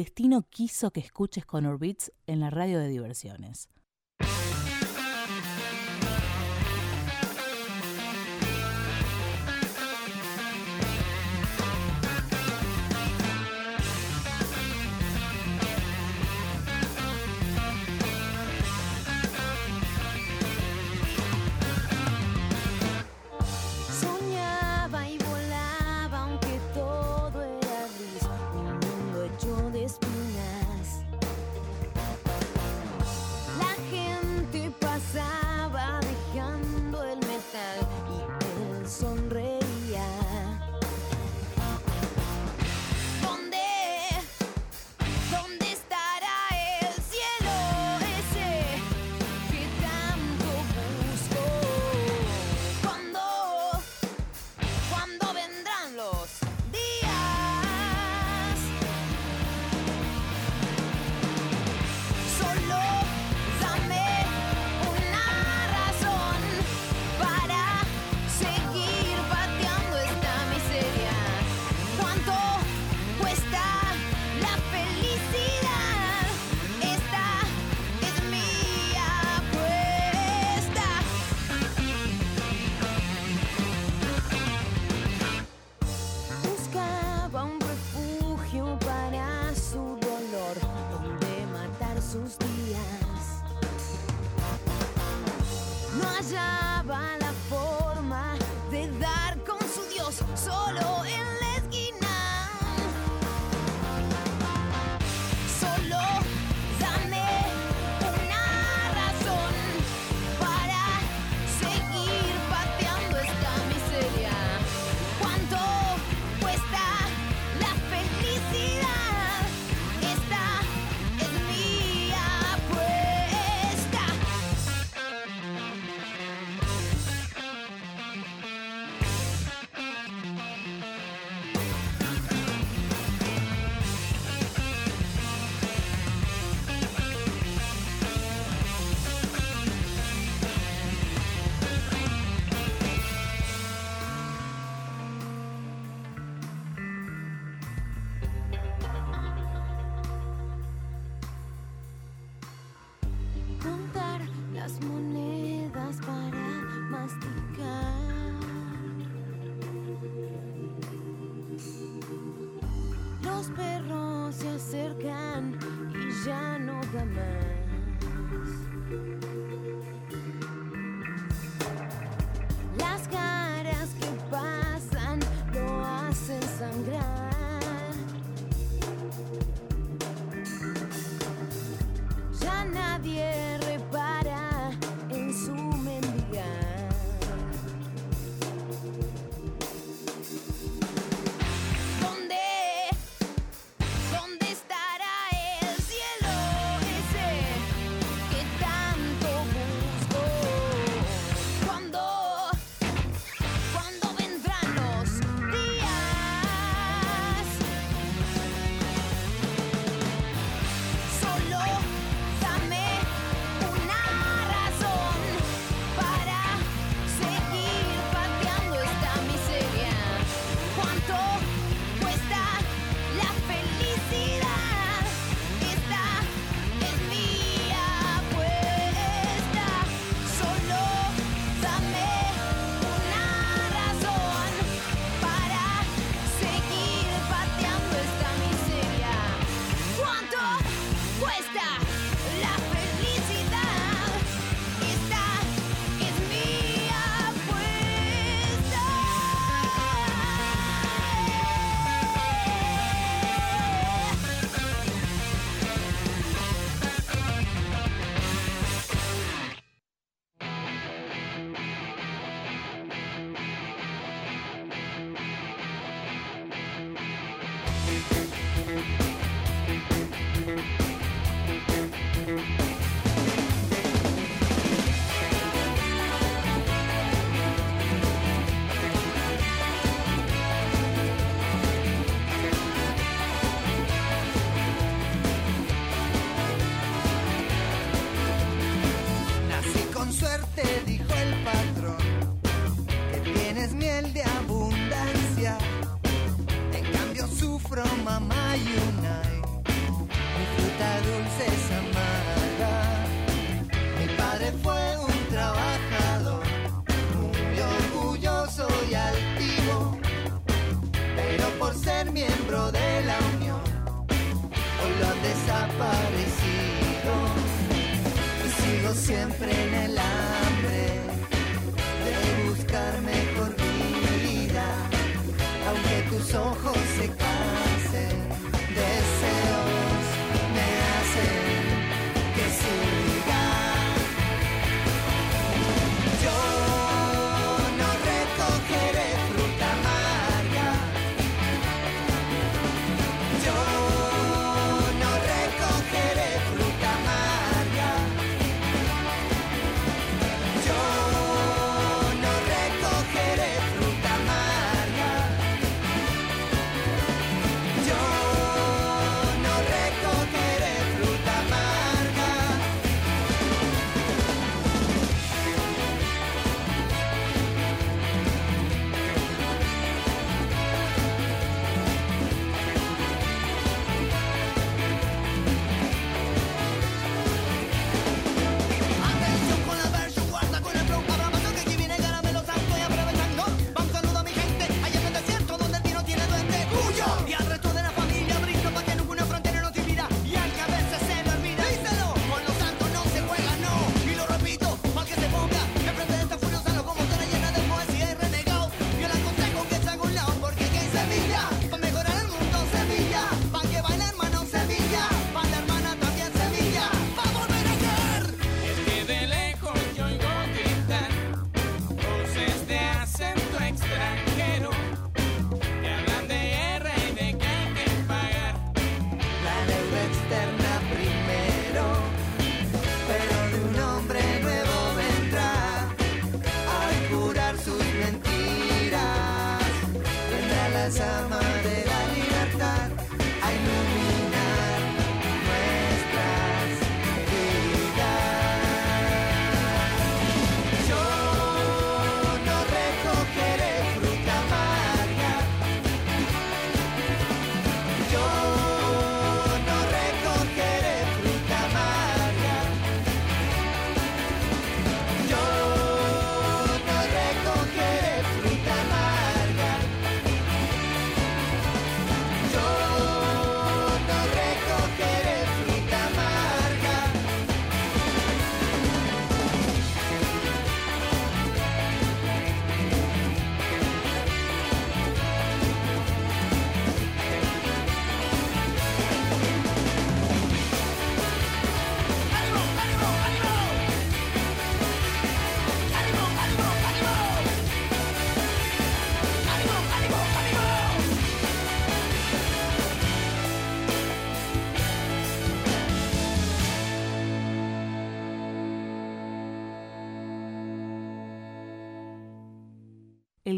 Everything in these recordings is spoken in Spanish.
destino quiso que escuches con Orbits en la radio de diversiones. Los perros se acercan y ya no jamás.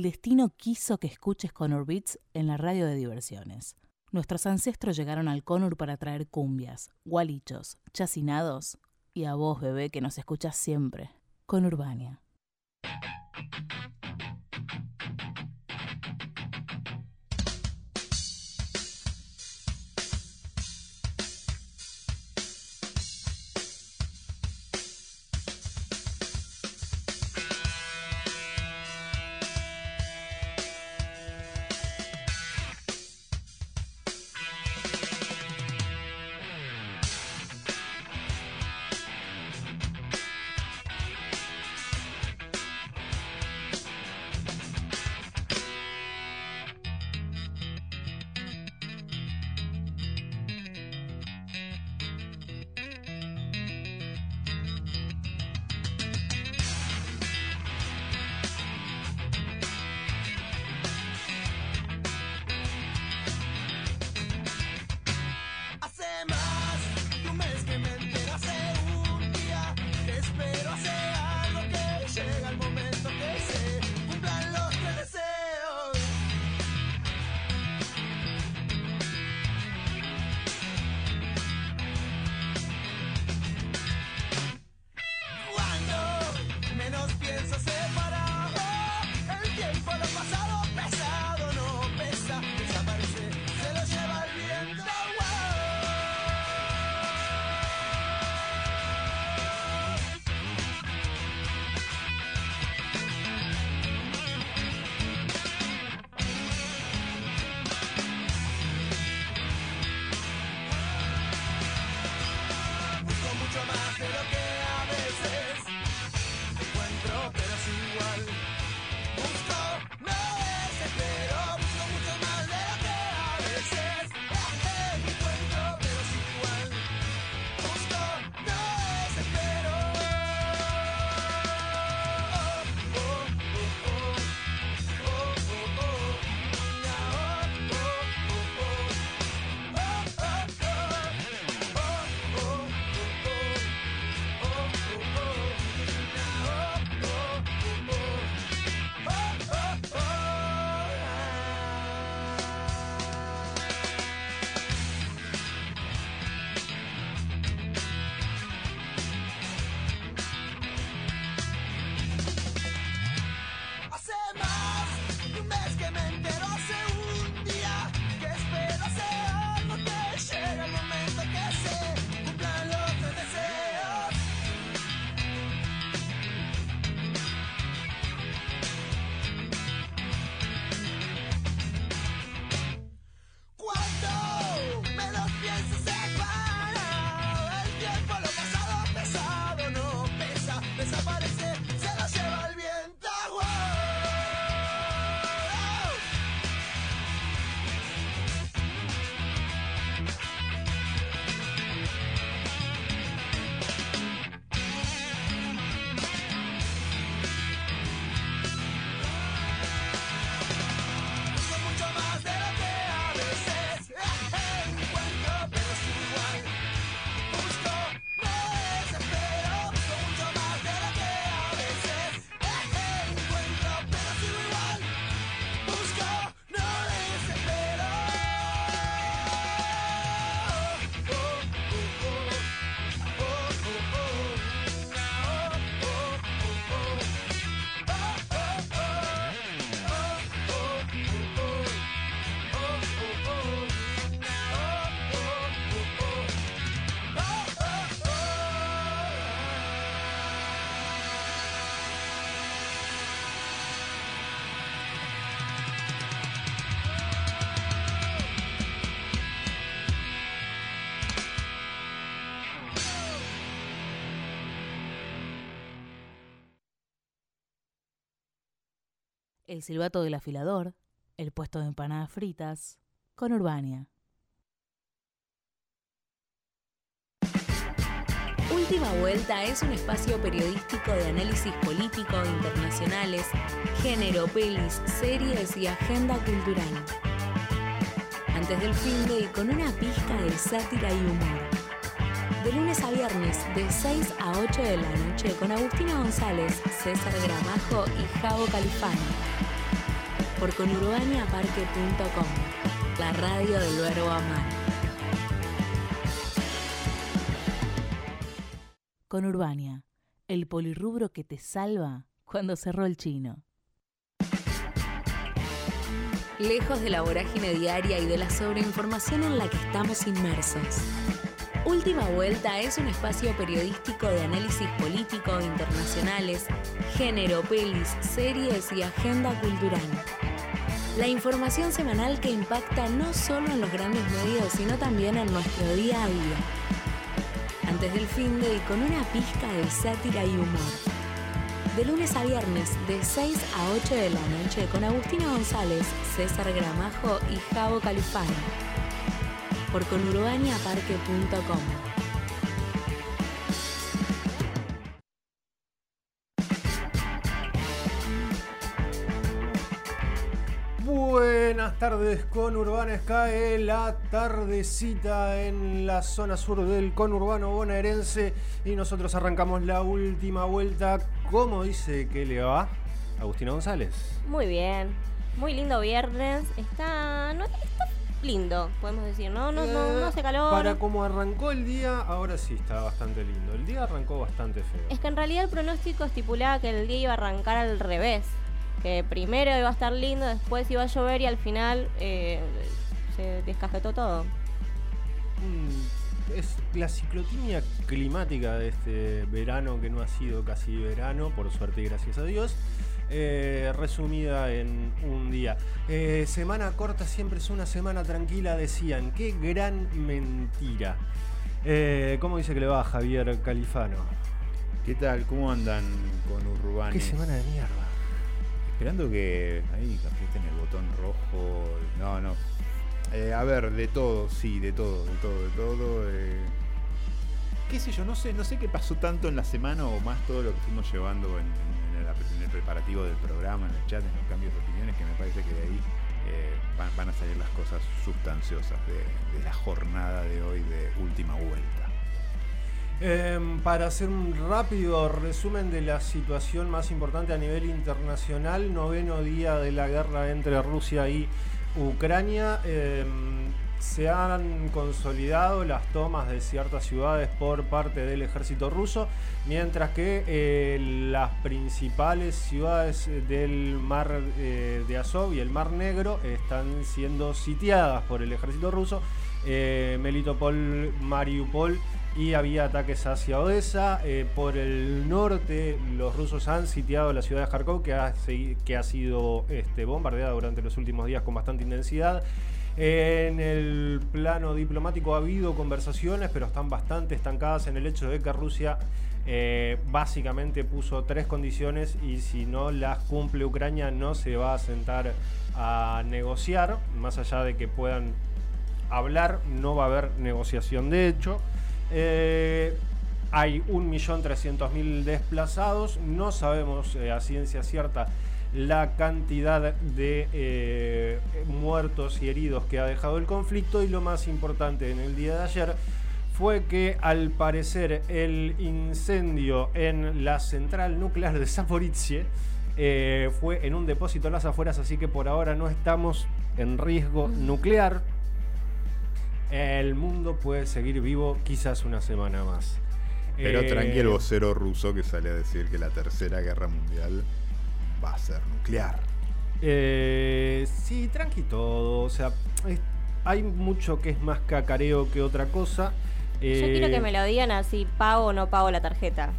el destino quiso que escuches Conur Beats en la radio de diversiones. Nuestros ancestros llegaron al Conur para traer cumbias, gualichos, chacinados y a vos, bebé, que nos escuchas siempre. Conurbania. El silbato del afilador, el puesto de empanadas fritas, con Urbania. Última Vuelta es un espacio periodístico de análisis político, internacionales, género, pelis, series y agenda cultural. Antes del fin de y con una pizca de sátira y humor. De lunes a viernes, de 6 a 8 de la noche, con Agustina González, César Gramajo y Javo Califano. Por conurbaniaparque.com, la radio del verbo amar. Con Urbania, el polirrubro que te salva cuando cerró el chino. Lejos de la vorágine diaria y de la sobreinformación en la que estamos inmersos. Última Vuelta es un espacio periodístico de análisis político, internacionales, género, pelis, series y agenda cultural. La información semanal que impacta no solo en los grandes medios, sino también en nuestro día a día antes del fin de y con una pizca de sátira y humor. De lunes a viernes, de 6 a 8 de la noche, con Agustina González, César Gramajo y Javo Califano. Por conurbaniaparque.com. Buenas tardes conurbanas, cae la tardecita en la zona sur del conurbano bonaerense y nosotros arrancamos la última vuelta. ¿Cómo dice que le va? Agustina González. Muy bien, muy lindo viernes. Está, no, está lindo, podemos decir, ¿no? No, no, no hace calor. Eh, Para como arrancó el día, ahora sí está bastante lindo. El día arrancó bastante feo. Es que en realidad el pronóstico estipulaba que el día iba a arrancar al revés. Que primero iba a estar lindo, después iba a llover y al final eh, se descajetó todo. Mm, Es la ciclotimia climática de este verano que no ha sido casi verano, por suerte y gracias a Dios. eh, resumida en un día. Eh, semana corta siempre es una semana tranquila, decían. Qué gran mentira. Eh, ¿Cómo dice que le va Javier Califano? ¿Qué tal? ¿Cómo andan con Urbani? Qué semana de mierda. Esperando que ahí aprieten el botón rojo. No, no. Eh, a ver, de todo, sí, de todo, de todo, de todo. eh. ¿Qué sé yo? No sé, no sé qué pasó tanto en la semana o más todo lo que fuimos llevando en, el, preparativo del programa, en el chat, en los cambios de opiniones, que me parece que de ahí eh, van, a salir las cosas sustanciosas de la jornada de hoy de última vuelta. Em, para hacer un rápido resumen de la situación más importante a nivel internacional, noveno día de la guerra entre Rusia y Ucrania, em, se han consolidado las tomas de ciertas ciudades por parte del ejército ruso, mientras que eh, las principales ciudades del mar eh, de Azov y el mar Negro están siendo sitiadas por el ejército ruso. Eh, Melitopol, Mariupol y había ataques hacia Odessa. Eh, por el norte, los rusos han sitiado la ciudad de Kharkov, que ha, que ha sido este, bombardeada durante los últimos días con bastante intensidad. En el plano diplomático ha habido conversaciones, pero están bastante estancadas en el hecho de que Rusia eh, básicamente puso tres condiciones y si no las cumple Ucrania no se va a sentar a negociar, más allá de que puedan hablar, no va a haber negociación de hecho. Eh, hay 1.300.000 desplazados, no sabemos eh, a ciencia cierta la cantidad de eh, muertos y heridos que ha dejado el conflicto. Y lo más importante en el día de ayer fue que al parecer el incendio en la central nuclear de Zaporizhia eh, fue en un depósito a las afueras, así que por ahora no estamos en riesgo nuclear. El mundo puede seguir vivo quizás una semana más. Pero Eh, tranqui el vocero ruso que sale a decir que la tercera guerra mundial va a ser nuclear. Eh, sí, tranqui todo. O sea, es- hay mucho que es más cacareo que otra cosa. Yo Eh, quiero que me lo digan así, pago o no pago la tarjeta.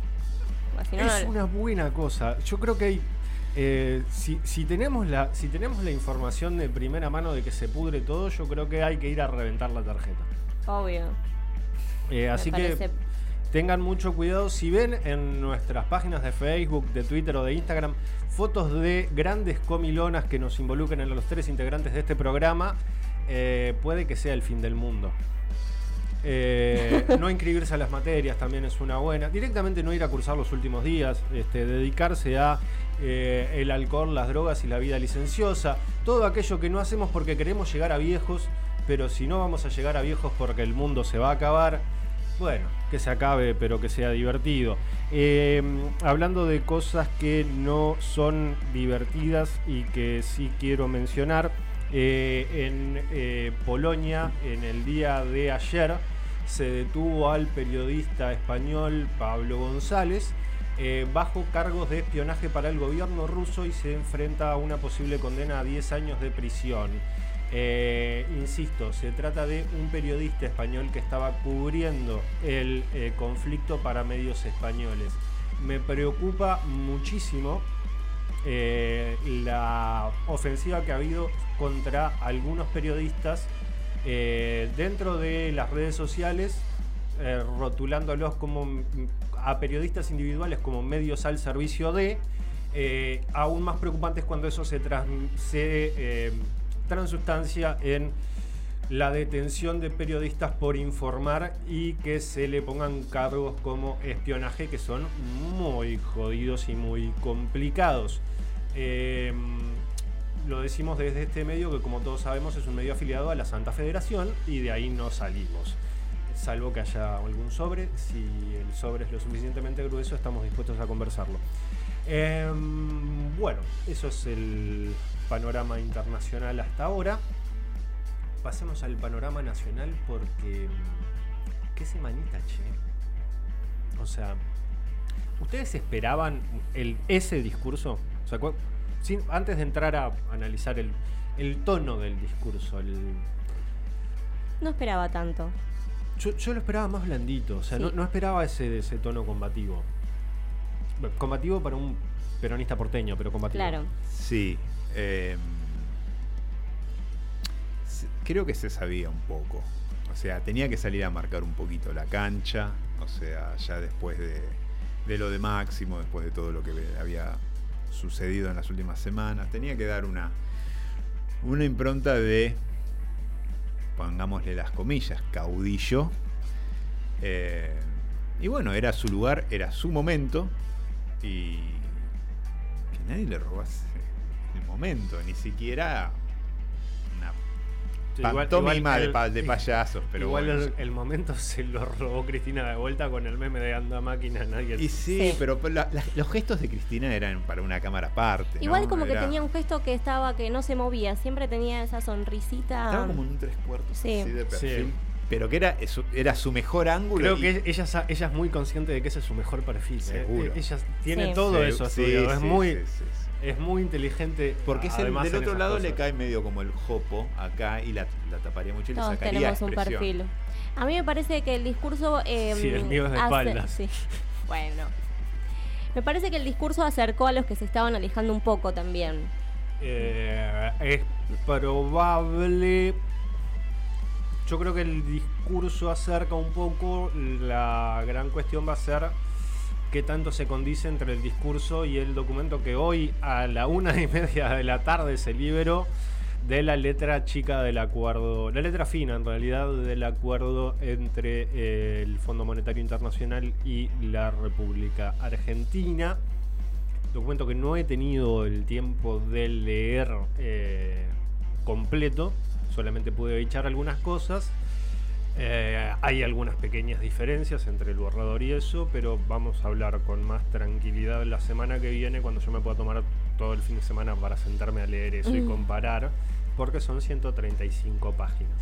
Porque si no, es no- una buena cosa. Yo creo que hay. Eh, si, si tenemos la, si tenemos la información de primera mano de que se pudre todo, yo creo que hay que ir a reventar la tarjeta. obvio. Eh, así que tengan mucho cuidado. Si ven en nuestras páginas de Facebook, de Twitter o de Instagram fotos de grandes comilonas que nos involucren a los tres integrantes de este programa, eh, puede que sea el fin del mundo. Eh, no inscribirse a las materias también es una buena. Directamente no ir a cursar los últimos días, este, dedicarse a eh, el alcohol, las drogas y la vida licenciosa. Todo aquello que no hacemos porque queremos llegar a viejos, pero si no vamos a llegar a viejos porque el mundo se va a acabar, bueno, que se acabe, pero que sea divertido. Eh, hablando de cosas que no son divertidas y que sí quiero mencionar, eh, en eh, Polonia, en el día de ayer, se detuvo al periodista español Pablo González eh, bajo cargos de espionaje para el gobierno ruso y se enfrenta a una posible condena a 10 años de prisión. Eh, insisto, se trata de un periodista español que estaba cubriendo el eh, conflicto para medios españoles. Me preocupa muchísimo la ofensiva que ha habido contra algunos periodistas dentro de las redes sociales, rotulándolos como a periodistas individuales como medios al servicio de. eh, aún más preocupante es cuando eso se, trans- eh, transustancia en la detención de periodistas por informar y que se le pongan cargos como espionaje que son muy jodidos y muy complicados. Eh, lo decimos desde este medio que como todos sabemos es un medio afiliado a la Santa Federación y de ahí no salimos. Salvo que haya algún sobre, si el sobre es lo suficientemente grueso estamos dispuestos a conversarlo. Eh, bueno, eso es el panorama internacional hasta ahora. Pasemos al panorama nacional porque... ¿Qué semanita, che? O sea, ¿ustedes esperaban ese discurso? Antes de entrar a analizar el, el tono del discurso, No esperaba tanto. Yo, yo lo esperaba más blandito, o sea, no, Sí. no esperaba ese, ese tono combativo. Combativo para un peronista porteño, pero combativo. Claro. Sí. eh, se- creo que se sabía un poco. O sea, tenía que salir a marcar un poquito la cancha. O sea, ya después de, de lo de Máximo, después de todo lo que había sucedido en las últimas semanas, tenía que dar una, una impronta de, pongámosle las comillas, caudillo. Eh, y bueno, era su lugar, era su momento. Y que nadie le robase el momento, ni siquiera Sí, pantomima igual de, el- pa- de payasos, pero Igual bueno. el, el momento se lo robó Cristina de vuelta con el meme de anda máquina, nadie. Y sí, Sí. pero la- la- los gestos de Cristina eran para una cámara aparte. Igual ¿no? como que tenía un gesto que estaba, que no se movía, siempre tenía esa sonrisita. Estaba como en un tres cuartos Sí. así de Sí. perfil. Pero que era, su- era su mejor ángulo. Creo y- que ella, sa- ella es muy consciente de que ese es su mejor perfil. ¿eh? Seguro. Eh, Ella tiene Sí. todo Sí, eso sí, es, muy, sí, sí, sí. Es muy inteligente. Porque es el- del otro lado le cae medio como el jopo acá y la, la taparía mucho y le Todos sacaría tenemos un perfil. A mí me parece que el discurso. eh, Sí, el mío es de hace- espaldas. sí. Bueno. Me parece que el discurso acercó a los que se estaban alejando un poco también. Eh, es probable. Yo creo que el discurso acerca un poco. La gran cuestión va a ser qué tanto se condice entre el discurso y el documento que hoy a la una y media de la tarde se liberó de la letra chica del acuerdo, la letra fina en realidad del acuerdo entre eh, el Fondo Monetario Internacional y la República Argentina documento que no he tenido el tiempo de leer eh, completo, solamente pude echar algunas cosas. Eh, hay algunas pequeñas diferencias entre el borrador y eso, pero vamos a hablar con más tranquilidad la semana que viene cuando yo me pueda tomar todo el fin de semana para sentarme a leer eso y comparar, porque son 135 páginas.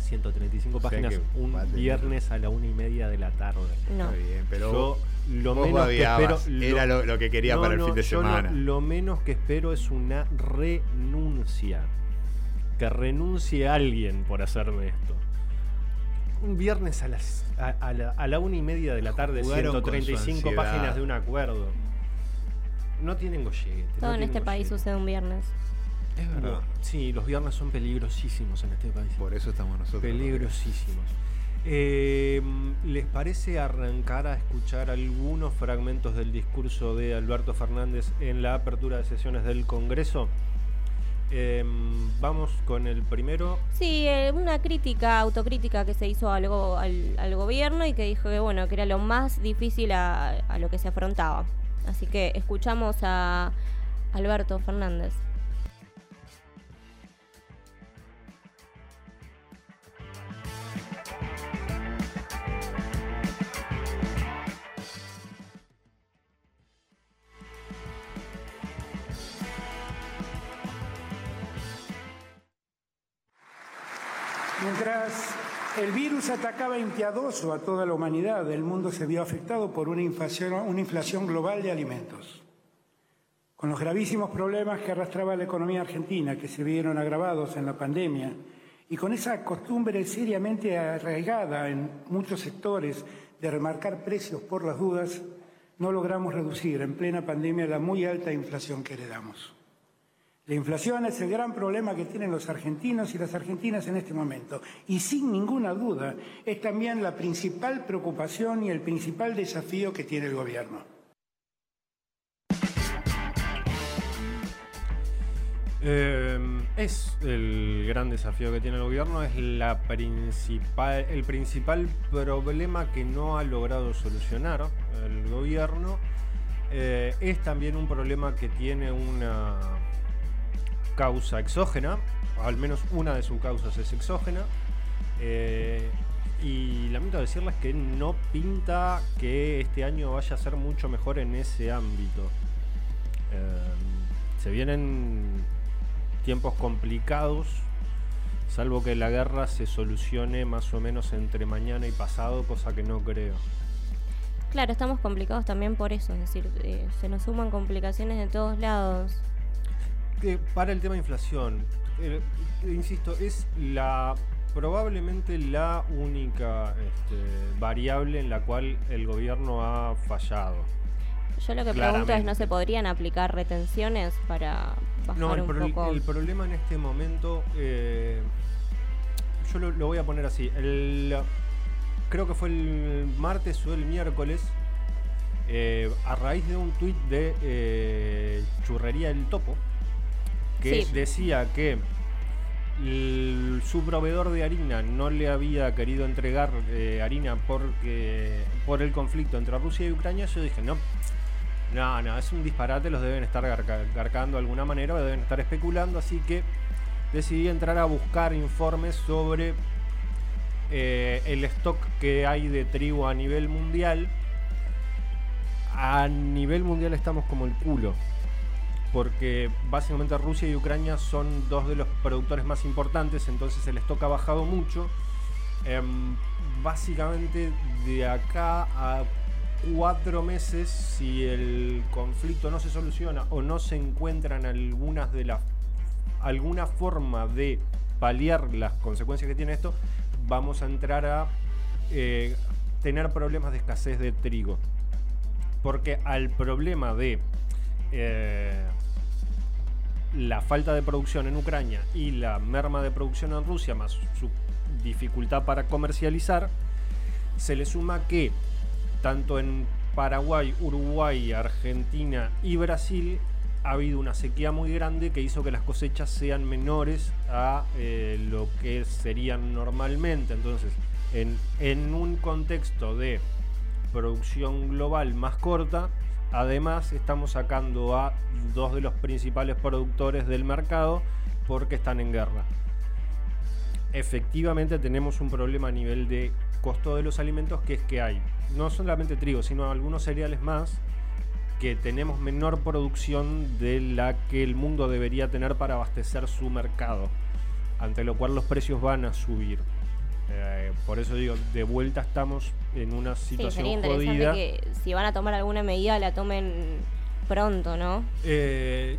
135 O sea páginas un viernes a la una y media de la tarde. No. Está bien, pero Yo lo menos que espero Era lo, lo que quería No, para el no, fin de lo- semana. Lo, menos que espero es una renuncia. Que renuncie alguien por hacerme esto. Un viernes a las a, a la, a la una y media de la tarde, Jugaron con su 135 ansiedad. páginas de un acuerdo. No tienen gollete. no Todo en este país sucede un viernes. es verdad. No, sí, los viernes son peligrosísimos en este país. Por eso estamos nosotros. Peligrosísimos. Eh, ¿Les parece arrancar a escuchar algunos fragmentos del discurso de Alberto Fernández en la apertura de sesiones del Congreso? Eh, vamos con el primero. Sí, eh, una crítica, autocrítica que se hizo al, go- al, al gobierno y que dijo que bueno, que era lo más difícil a, a lo que se afrontaba. Así que escuchamos a Alberto Fernández. Mientras el virus atacaba impiadoso a toda la humanidad, el mundo se vio afectado por una inflación, una inflación global de alimentos. Con los gravísimos problemas que arrastraba la economía argentina, que se vieron agravados en la pandemia, y con esa costumbre seriamente arraigada en muchos sectores de remarcar precios por las dudas, no logramos reducir en plena pandemia la muy alta inflación que heredamos. La inflación es el gran problema que tienen los argentinos y las argentinas en este momento. Y sin ninguna duda es también la principal preocupación y el principal desafío que tiene el gobierno. Eh, es el gran desafío que tiene el gobierno, es la principal, el principal problema que no ha logrado solucionar el gobierno. Eh, es también un problema que tiene una causa exógena, al menos una de sus causas es exógena. Eh, y lamento decirles que no pinta que este año vaya a ser mucho mejor en ese ámbito. Eh, se vienen tiempos complicados, salvo que la guerra se solucione más o menos entre mañana y pasado, cosa que no creo. Claro, estamos complicados también por eso, es decir, eh, se nos suman complicaciones de todos lados. Que para el tema de inflación, eh, insisto, es la probablemente la única este, variable en la cual el gobierno ha fallado. Yo lo que pregunto es, Claramente. ¿no se podrían aplicar retenciones para bajar No, el, un poco? el problema en este momento, eh, yo lo, lo voy a poner así. El, creo que fue el martes o el miércoles, eh, a raíz de un tuit de eh, Churrería El Topo, que Sí. decía que el- su proveedor de harina no le había querido entregar eh, harina porque por el conflicto entre Rusia y Ucrania, yo dije, no, no, no, es un disparate, los deben estar garca- garcando de alguna manera, o deben estar especulando, así que decidí entrar a buscar informes sobre eh, el stock que hay de trigo a nivel mundial. A nivel mundial estamos como el culo, porque básicamente Rusia y Ucrania son dos de los productores más importantes, entonces el stock ha bajado mucho. Em, básicamente de acá a cuatro meses, si el conflicto no se soluciona o no se encuentran algunas de las alguna forma de paliar las consecuencias que tiene esto, vamos a entrar a eh, tener problemas de escasez de trigo. Porque al problema de eh, la falta de producción en Ucrania y la merma de producción en Rusia, más su dificultad para comercializar, se le suma que tanto en Paraguay, Uruguay, Argentina y Brasil ha habido una sequía muy grande que hizo que las cosechas sean menores a eh, lo que serían normalmente. Entonces, en, en un contexto de producción global más corta, además estamos sacando a dos de los principales productores del mercado porque están en guerra. Efectivamente tenemos un problema a nivel de costo de los alimentos que es que hay no solamente trigo, sino algunos cereales más que tenemos menor producción de la que el mundo debería tener para abastecer su mercado, ante lo cual los precios van a subir. Eh, por eso digo, de vuelta estamos en una Sí, situación sería interesante jodida. que si van a tomar alguna medida la tomen pronto, ¿no? Eh,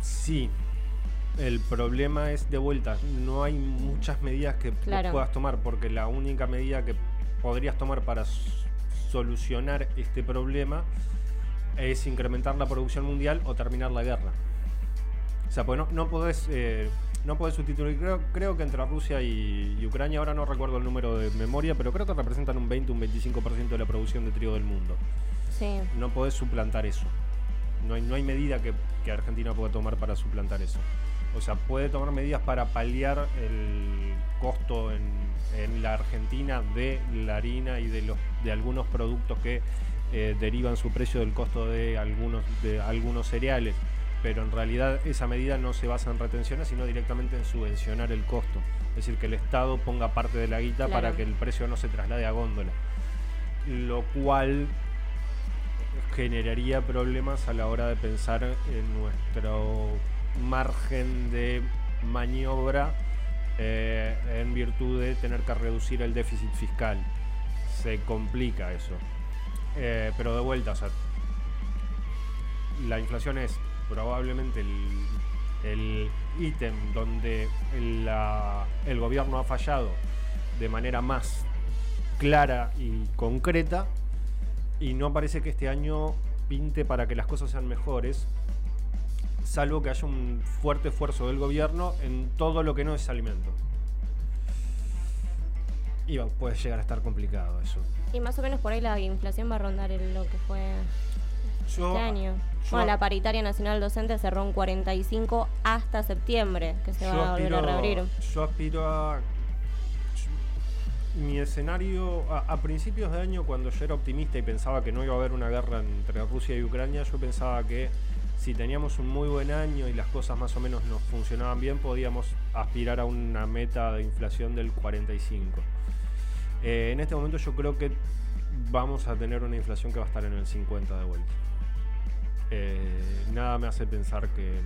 sí, el problema es de vuelta, no hay muchas medidas que Claro. puedas tomar, porque la única medida que podrías tomar para solucionar este problema es incrementar la producción mundial o terminar la guerra. sea, pues no, no podés. eh, no podés sustituir, creo, creo que entre Rusia y, y Ucrania, ahora no recuerdo el número de memoria, pero creo que representan un 20, un 25% de la producción de trigo del mundo. Sí. No podés suplantar eso. No hay, no hay medida que, que Argentina pueda tomar para suplantar eso. O sea, puede tomar medidas para paliar el costo en, en la Argentina de la harina y de, los, de algunos productos que eh, derivan su precio del costo de algunos, de algunos cereales. Pero en realidad esa medida no se basa en retenciones, sino directamente en subvencionar el costo. Es decir, que el Estado ponga parte de la guita para que el precio no se traslade a góndola. Lo cual generaría problemas a la hora de pensar en nuestro margen de maniobra eh, en virtud de tener que reducir el déficit fiscal. Se complica eso. Eh, pero de vuelta, o sea, la inflación es probablemente el, el ítem donde la- el gobierno ha fallado de manera más clara y concreta y no parece que este año pinte para que las cosas sean mejores, salvo que haya un fuerte esfuerzo del gobierno en todo lo que no es alimento. Y puede llegar a estar complicado eso. Y más o menos por ahí la inflación va a rondar en lo que fue Yo, este año. Bueno, la paritaria nacional docente cerró en 45 hasta septiembre, que se va a volver a reabrir. Yo aspiro a. Mi escenario, a, a principios de año, cuando yo era optimista y pensaba que no iba a haber una guerra entre Rusia y Ucrania, yo pensaba que si teníamos un muy buen año y las cosas más o menos nos funcionaban bien, podíamos aspirar a una meta de inflación del 45. Eh, en este momento yo creo que vamos a tener una inflación que va a estar en el 50 de vuelta. Eh, nada me hace pensar que,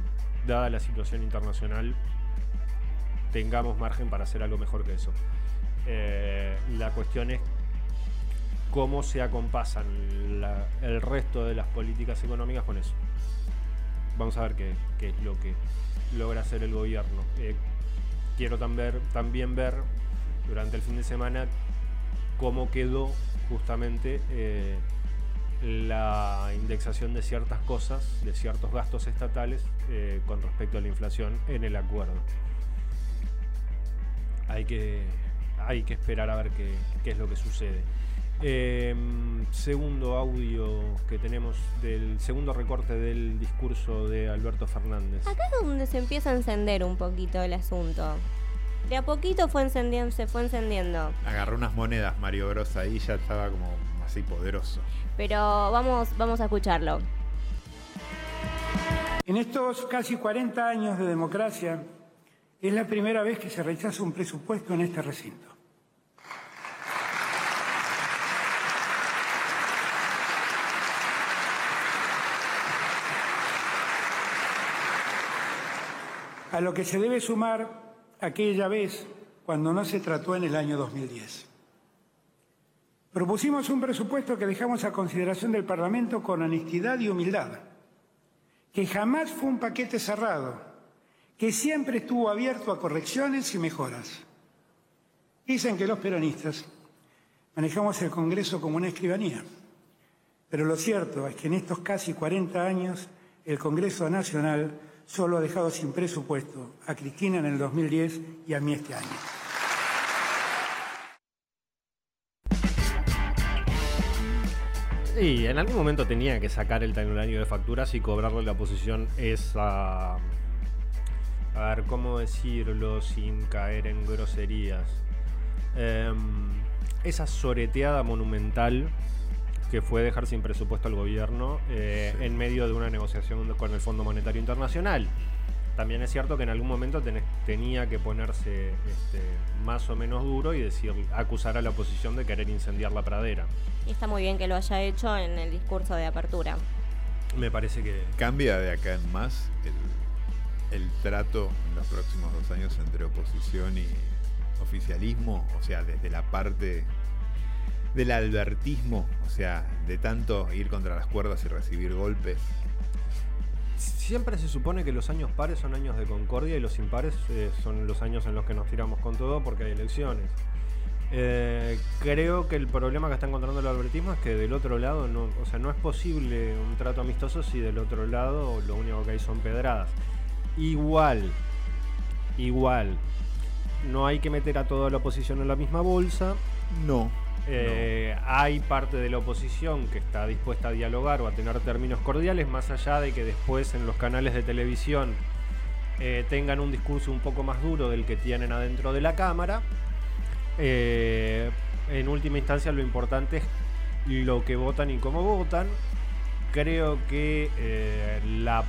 dada la situación internacional, tengamos margen para hacer algo mejor que eso. Eh, la cuestión es cómo se acompasan el resto de las políticas económicas con eso. Vamos a ver qué, es lo que logra hacer el gobierno. Eh, quiero también, ver durante el fin de semana cómo quedó justamente la indexación de ciertas cosas, de ciertos gastos estatales eh, con respecto a la inflación en el acuerdo. Hay que, hay que esperar a ver qué, qué es lo que sucede. Eh, segundo audio que tenemos del segundo recorte del discurso de Alberto Fernández. Acá es donde se empieza a encender un poquito el asunto. De a poquito fue encendiendo, se fue encendiendo. Agarró unas monedas Mario Bros ahí y ya estaba como así poderoso. Pero vamos, vamos a escucharlo. En estos casi 40 años de democracia, es la primera vez que se rechaza un presupuesto en este recinto. A lo que se debe sumar aquella vez cuando no se trató en el año 2010. Propusimos un presupuesto que dejamos a consideración del Parlamento con honestidad y humildad que jamás fue un paquete cerrado, que siempre estuvo abierto a correcciones y mejoras. Dicen que los peronistas manejamos el Congreso como una escribanía, pero lo cierto es que en estos casi 40 años el Congreso Nacional solo ha dejado sin presupuesto a Cristina en el 2010 y a mí este año. Y en algún momento tenía que sacar el talonario de facturas y cobrarle la oposición esa. A ver, ¿cómo decirlo sin caer en groserías? Em, esa soreteada monumental que fue dejar sin presupuesto al gobierno eh, en medio de una negociación con el Fondo Monetario Internacional. También es cierto que en algún momento tenés- tenía que ponerse este, más o menos duro y decir, acusar a la oposición de querer incendiar la pradera. Y está muy bien que lo haya hecho en el discurso de apertura. Me parece que ¿Cambia de acá en más el, el trato en los próximos dos años entre oposición y oficialismo? O sea, desde la parte del albertismo, o sea, de tanto ir contra las cuerdas y recibir golpes. Siempre se supone que los años pares son años de concordia y los impares eh, son los años en los que nos tiramos con todo porque hay elecciones. Eh, creo que el problema que está encontrando el albertismo es que del otro lado no, o sea, no es posible un trato amistoso si del otro lado lo único que hay son pedradas. Igual, igual, no hay que meter a toda la oposición en la misma bolsa. No. Eh, Hay parte de la oposición que está dispuesta a dialogar o a tener términos cordiales, más allá de que después en los canales de televisión eh, tengan un discurso un poco más duro del que tienen adentro de la Cámara. Eh, en última instancia lo importante es lo que votan y cómo votan. Creo que eh, la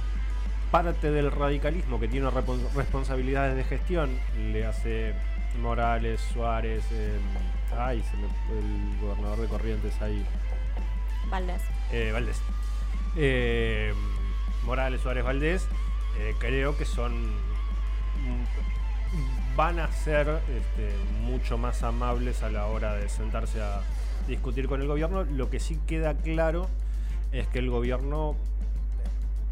parte del radicalismo que tiene responsabilidades de gestión, le hace Morales, Suárez, eh, ay, se me el gobernador de Corrientes ahí, Valdés. eh, Valdés. Eh, Morales, Suárez, Valdés, eh, creo que son. mm, van a ser este, mucho más amables a la hora de sentarse a discutir con el gobierno. Lo que sí queda claro es que el gobierno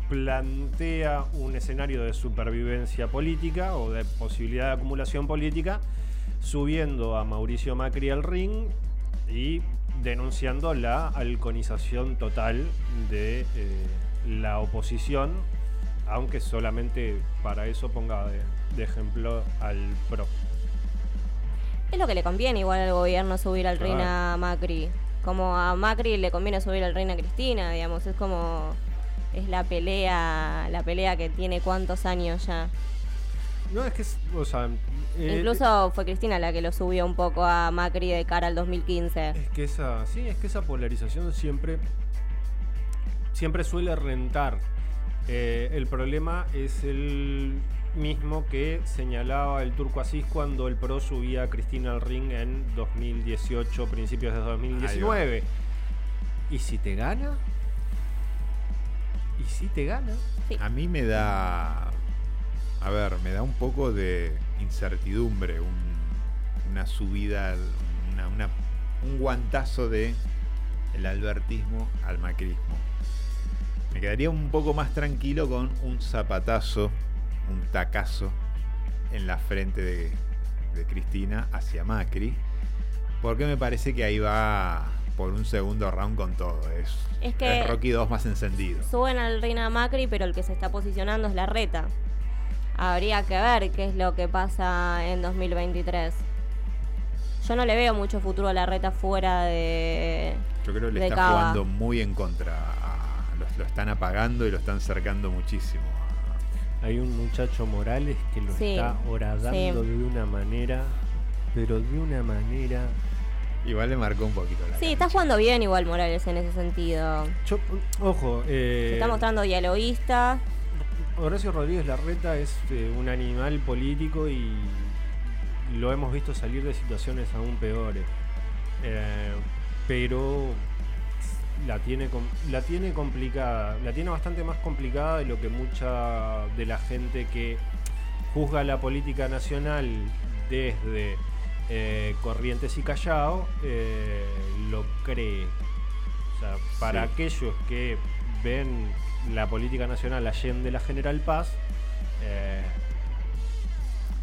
plantea un escenario de supervivencia política o de posibilidad de acumulación política, subiendo a Mauricio Macri al ring y denunciando la halconización total de eh, la oposición, aunque solamente para eso ponga de, de ejemplo al PRO. Es lo que le conviene igual al gobierno subir al ring a Macri. Como a Macri le conviene subir al reina Cristina, digamos, es como es la pelea, la pelea que tiene cuántos años ya. No, es que, o sea, eh, Incluso fue Cristina la que lo subió un poco a Macri de cara al 2015. Es que esa, sí, es que esa polarización siempre, siempre suele rentar. Eh, el problema es el mismo que señalaba el turco Asís cuando el PRO subía a Cristina al ring en 2018, principios de 2019. ¿Y si te gana? ¿Y si te gana? A mí me da. A ver, me da un poco de incertidumbre, un- una subida, una- una- un guantazo de el albertismo al macrismo. Me quedaría un poco más tranquilo con un zapatazo, un tacazo en la frente de, de Cristina hacia Macri, porque me parece que ahí va por un segundo round con todo. Es, Es que- es Rocky 2 más encendido. Suben al reina Macri, pero el que se está posicionando es la reta. Habría que ver qué es lo que pasa en 2023. Yo no le veo mucho futuro a la reta fuera de. Yo creo que le está Cava. jugando muy en contra. lo, lo están apagando y lo están cercando muchísimo. Hay un muchacho Morales que lo Sí, está horadando sí. de una manera, pero de una manera Igual le marcó un poquito la Sí, está jugando bien igual Morales en ese sentido. Yo, ojo, eh, Se está mostrando dialoguista. Horacio Rodríguez Larreta es eh, un animal político y lo hemos visto salir de situaciones aún peores. Eh, pero la tiene, la tiene complicada, la tiene bastante más complicada de lo que mucha de la gente que juzga la política nacional desde eh, Corrientes y Callao lo cree. O sea, para Sí. aquellos que ven la política nacional allende la General Paz, eh,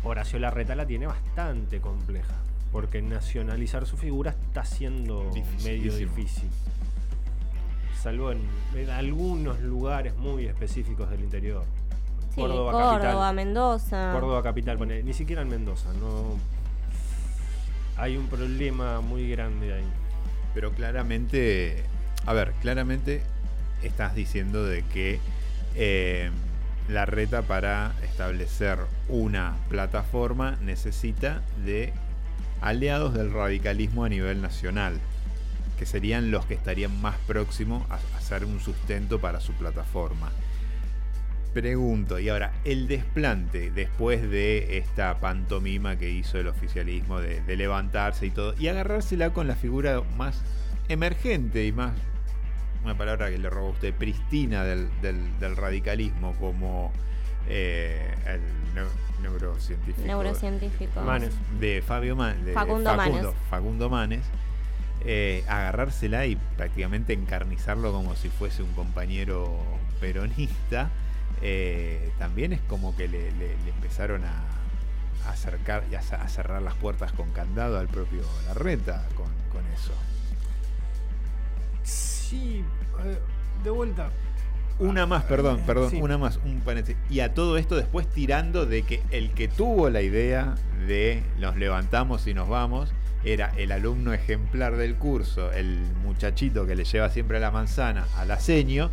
Horacio Larreta la tiene bastante compleja. Porque nacionalizar su figura está siendo medio difícil. Salvo en, en algunos lugares muy específicos del interior. Sí, Córdoba, Córdoba, capital. Mendoza. Córdoba capital, pone- ni siquiera en Mendoza, no. Hay un problema muy grande ahí. Pero claramente, a ver, claramente estás diciendo de que eh, la reta para establecer una plataforma necesita de aliados del radicalismo a nivel nacional, que serían los que estarían más próximos a hacer un sustento para su plataforma. Pregunto, y ahora, el desplante después de esta pantomima que hizo el oficialismo de, de levantarse y todo, y agarrársela con la figura más emergente y más, una palabra que le robó a usted, pristina del, del- del radicalismo, como eh, el neu- neurocientífico Neurocientífico. Manes. de Fabio Man- de Facundo Manes. Facundo Manes, eh, agarrársela y prácticamente encarnizarlo como si fuese un compañero peronista, eh, también es como que le, le- le empezaron a, a acercar y a cerrar las puertas con candado al propio Larreta con, con eso. Sí, eh, de vuelta. Una más, perdón, perdón, Sí. una más, un paréntesis. Y a todo esto después tirando de que el que tuvo la idea de nos levantamos y nos vamos era el alumno ejemplar del curso, el muchachito que le lleva siempre la manzana a la seño,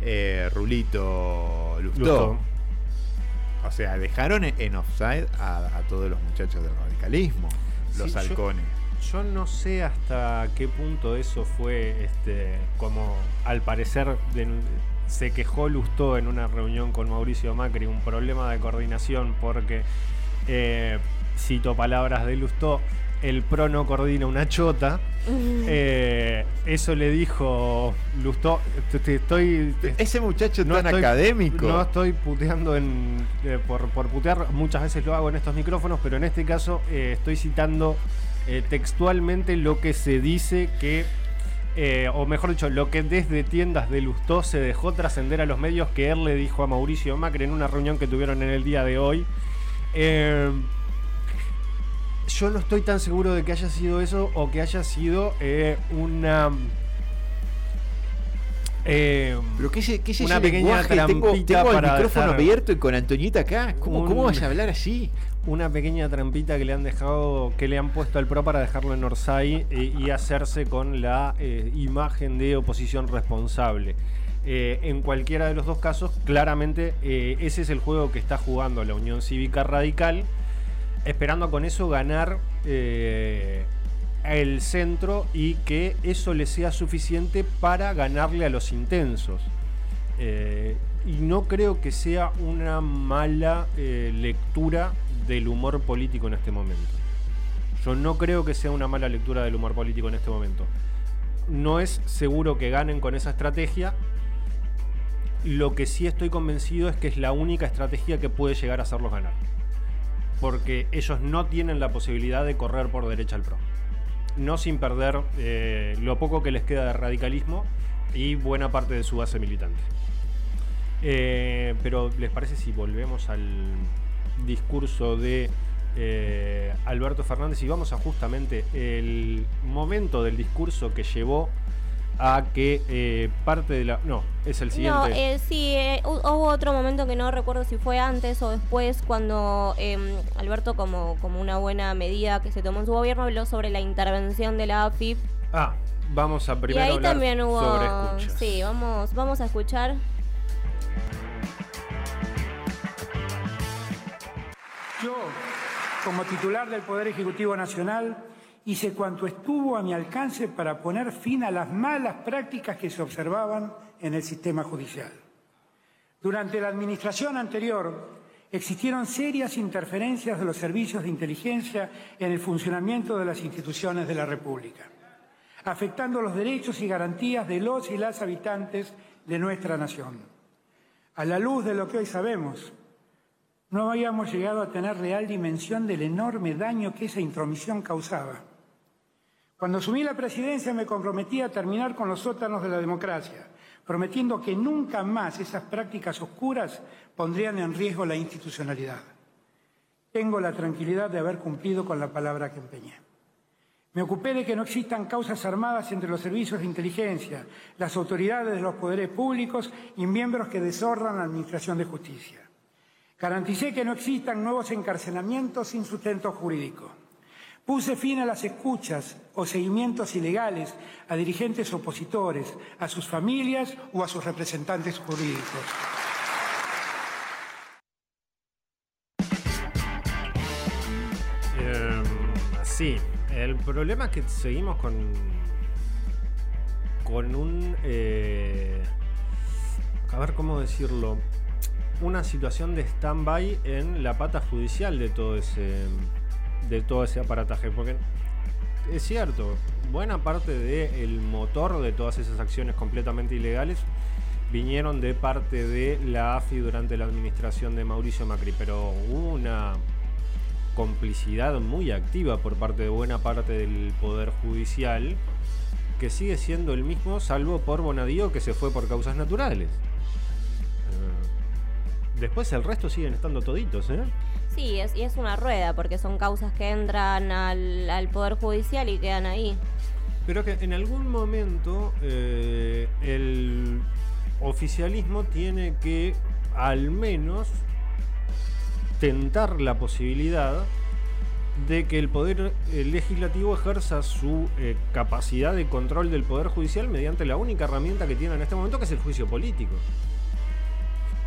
eh, Rulito Lustó. Lustó. O sea, dejaron en offside a, a todos los muchachos del radicalismo, los Sí, halcones. Yo no sé hasta qué punto eso fue, este, como al parecer de- se quejó Lustó en una reunión con Mauricio Macri, un problema de coordinación porque, eh, cito palabras de Lustó, el PRO no coordina una chota. Eh, eso le dijo Lustó, te- te estoy... Ese muchacho no tan estoy- académico. No estoy puteando en, eh, por, por putear, muchas veces lo hago en estos micrófonos, pero en este caso eh, estoy citando eh, textualmente lo que se dice que, eh, o mejor dicho, lo que desde tiendas de Lustó se dejó trascender a los medios que él le dijo a Mauricio Macri en una reunión que tuvieron en el día de hoy. Eh, yo no estoy tan seguro de que haya sido eso o que haya sido una... eh, Pero es Una ese pequeña lenguaje? Tengo, trampita tengo el para micrófono dejar abierto y con Antoñita acá. ¿Cómo, cómo vas a hablar así? Una pequeña trampita que le han dejado, que le han puesto al PRO para dejarlo en Orsay eh, y hacerse con la eh, imagen de oposición responsable. Eh, en cualquiera de los dos casos, claramente ese es el juego que está jugando la Unión Cívica Radical, esperando con eso ganar el centro y que eso le sea suficiente para ganarle a los intensos. Y no creo que sea una mala lectura del humor político en este momento. Yo no creo que sea una mala lectura del humor político en este momento. No es seguro que ganen con esa estrategia. Lo que sí estoy convencido es que es la única estrategia que puede llegar a hacerlos ganar. Porque ellos no tienen la posibilidad de correr por derecha al PRO. No sin perder eh, lo poco que les queda de radicalismo y buena parte de su base militante. Eh, pero ¿les parece si volvemos al discurso de eh, Alberto Fernández y vamos a justamente el momento del discurso que llevó a que eh, parte de la... No, es el siguiente. No, eh, sí, eh, hu- hubo otro momento que no recuerdo si fue antes o después, cuando em, Alberto, como, como una buena medida que se tomó en su gobierno, habló sobre la intervención de la AFIP. Ah, vamos a Y primero ahí hablar también hubo. sobre escuchas. Sí, vamos, vamos a escuchar. Yo, como titular del Poder Ejecutivo Nacional, hice cuanto estuvo a mi alcance para poner fin a las malas prácticas que se observaban en el sistema judicial. Durante la administración anterior existieron serias interferencias de los servicios de inteligencia en el funcionamiento de las instituciones de la República, afectando los derechos y garantías de los y las habitantes de nuestra nación. A la luz de lo que hoy sabemos, no habíamos llegado a tener real dimensión del enorme daño que esa intromisión causaba. Cuando asumí la presidencia me comprometí a terminar con los sótanos de la democracia, prometiendo que nunca más esas prácticas oscuras pondrían en riesgo la institucionalidad. Tengo la tranquilidad de haber cumplido con la palabra que empeñé. Me ocupé de que no existan causas armadas entre los servicios de inteligencia, las autoridades de los poderes públicos y miembros que deshonran la Administración de Justicia. Garanticé que no existan nuevos encarcelamientos sin sustento jurídico. Puse fin a las escuchas o seguimientos ilegales a dirigentes opositores, a sus familias o a sus representantes jurídicos. Eh, sí, el problema es que seguimos con. con un. eh, a ver cómo decirlo. Una situación de stand-by en la pata judicial de todo ese. de todo ese aparataje. Porque es cierto, buena parte del motor de todas esas acciones completamente ilegales vinieron de parte de la AFI durante la administración de Mauricio Macri, pero hubo una complicidad muy activa por parte de buena parte del Poder Judicial, que sigue siendo el mismo, salvo por Bonadío, que se fue por causas naturales. Después el resto siguen estando toditos, ¿eh? Sí, es, y es una rueda, porque son causas que entran al, al Poder Judicial y quedan ahí. Pero que en algún momento eh, el oficialismo tiene que al menos tentar la posibilidad de que el poder eh, legislativo ejerza su eh, capacidad de control del poder judicial mediante la única herramienta que tiene en este momento, que es el juicio político.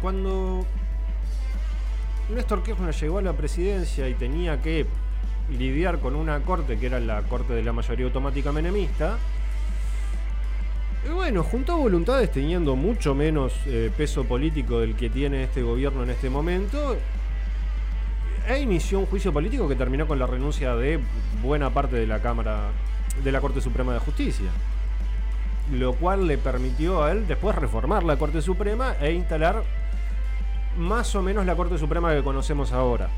Cuando Néstor Kirchner llegó a la presidencia y tenía que lidiar con una corte que era la corte de la mayoría automática menemista, y bueno, juntó voluntades teniendo mucho menos eh, peso político del que tiene este gobierno en este momento e inició un juicio político que terminó con la renuncia de buena parte de la Cámara de la Corte Suprema de Justicia. Lo cual le permitió a él después reformar la Corte Suprema e instalar más o menos la Corte Suprema que conocemos ahora.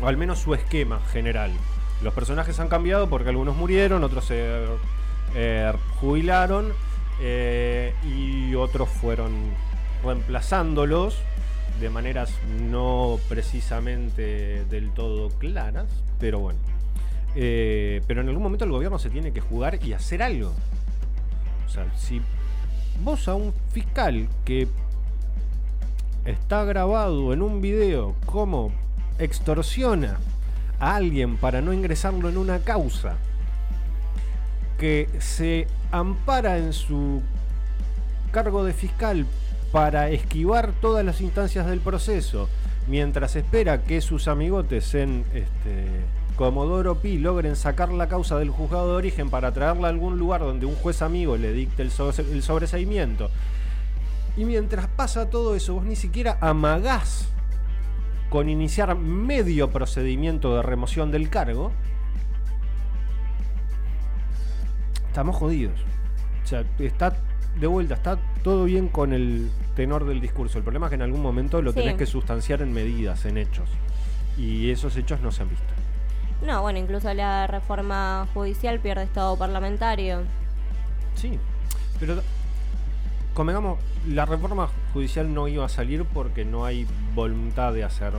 O al menos su esquema general. Los personajes han cambiado porque algunos murieron, otros se eh, jubilaron eh, y otros fueron reemplazándolos de maneras no precisamente del todo claras, pero bueno. Eh, pero en algún momento el gobierno se tiene que jugar y hacer algo. O sea, si vos a un fiscal que está grabado en un video como extorsiona a alguien para no ingresarlo en una causa, que se ampara en su cargo de fiscal para esquivar todas las instancias del proceso, mientras espera que sus amigotes en este, Comodoro Pi logren sacar la causa del juzgado de origen para traerla a algún lugar donde un juez amigo le dicte el sobreseimiento. Y mientras pasa todo eso, vos ni siquiera amagás con iniciar medio procedimiento de remoción del cargo, estamos jodidos. O sea, está de vuelta, está todo bien con el tenor del discurso. El problema es que en algún momento lo Sí. tenés que sustanciar en medidas, en hechos. Y esos hechos no se han visto. No, bueno, incluso la reforma judicial pierde estado parlamentario. Sí, pero convengamos, la reforma judicial no iba a salir porque no hay voluntad de hacer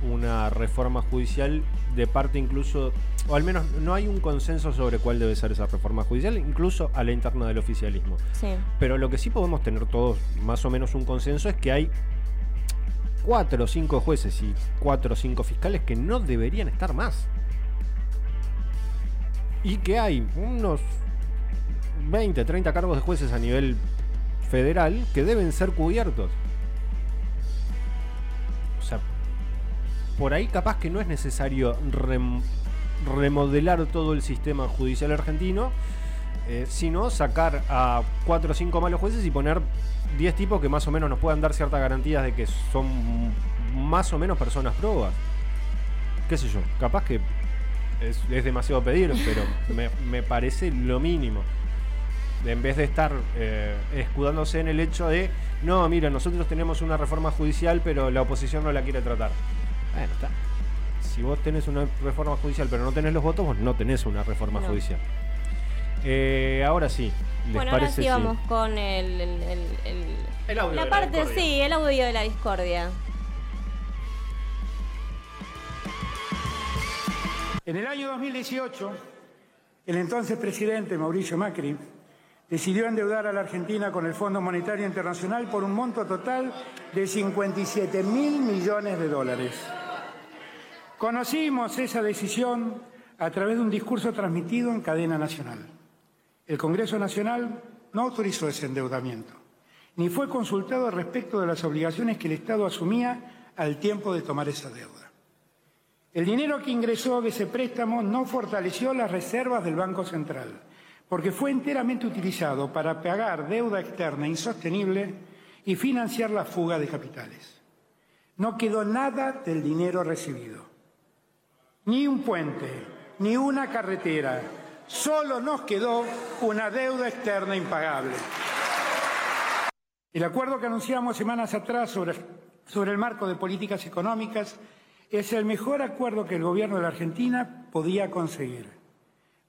una reforma judicial de parte incluso, o al menos no hay un consenso sobre cuál debe ser esa reforma judicial, incluso a la interna del oficialismo. Sí. Pero lo que sí podemos tener todos más o menos un consenso es que hay cuatro o cinco jueces y cuatro o cinco fiscales que no deberían estar más. Y que hay unos 20, 30 cargos de jueces a nivel federal que deben ser cubiertos. O sea, por ahí capaz que no es necesario rem- remodelar todo el sistema judicial argentino, eh, sino sacar a 4 o 5 malos jueces y poner 10 tipos que más o menos nos puedan dar ciertas garantías de que son más o menos personas probas. Qué sé yo, capaz que es, demasiado pedir, pero me parece lo mínimo. En vez de estar eh, escudándose en el hecho de, no, mira, nosotros tenemos una reforma judicial, pero la oposición no la quiere tratar. Bueno, está. Si vos tenés una reforma judicial, pero no tenés los votos, vos no tenés una reforma No. judicial. Eh, ahora sí, ¿les Bueno, ahora parece? sí vamos con el, el- el- el- El audio la de parte, sí, el audio de la discordia. En el año 2018, el entonces presidente Mauricio Macri decidió endeudar a la Argentina con el Fondo Monetario Internacional por un monto total de 57 mil millones de dólares. Conocimos esa decisión a través de un discurso transmitido en cadena nacional. El Congreso Nacional no autorizó ese endeudamiento, ni fue consultado respecto de las obligaciones que el Estado asumía al tiempo de tomar esa deuda. El dinero que ingresó de ese préstamo no fortaleció las reservas del Banco Central, porque fue enteramente utilizado para pagar deuda externa insostenible y financiar la fuga de capitales. No quedó nada del dinero recibido. Ni un puente, ni una carretera. Solo nos quedó una deuda externa impagable. El acuerdo que anunciamos semanas atrás sobre, sobre el marco de políticas económicas es el mejor acuerdo que el gobierno de la Argentina podía conseguir.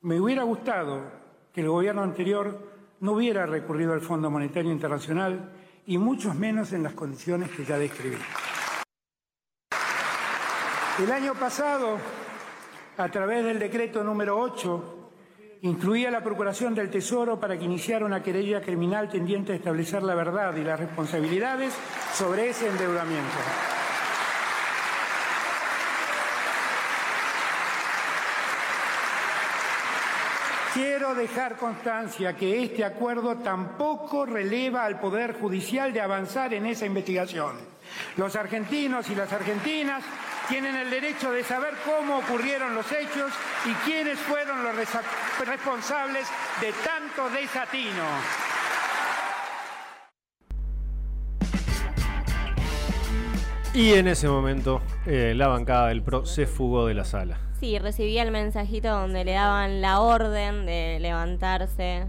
Me hubiera gustado que el gobierno anterior no hubiera recurrido al Fondo Monetario Internacional y muchos menos en las condiciones que ya describí. El año pasado, a través del decreto número 8, Instruía a la Procuración del Tesoro para que iniciara una querella criminal tendiente a establecer la verdad y las responsabilidades sobre ese endeudamiento. Quiero dejar constancia que este acuerdo tampoco releva al Poder Judicial de avanzar en esa investigación. Los argentinos y las argentinas tienen el derecho de saber cómo ocurrieron los hechos y quiénes fueron los responsables de tanto desatino. Y en ese momento, eh, la bancada del PRO se fugó de la sala. Sí, recibía el mensajito donde le daban la orden de levantarse.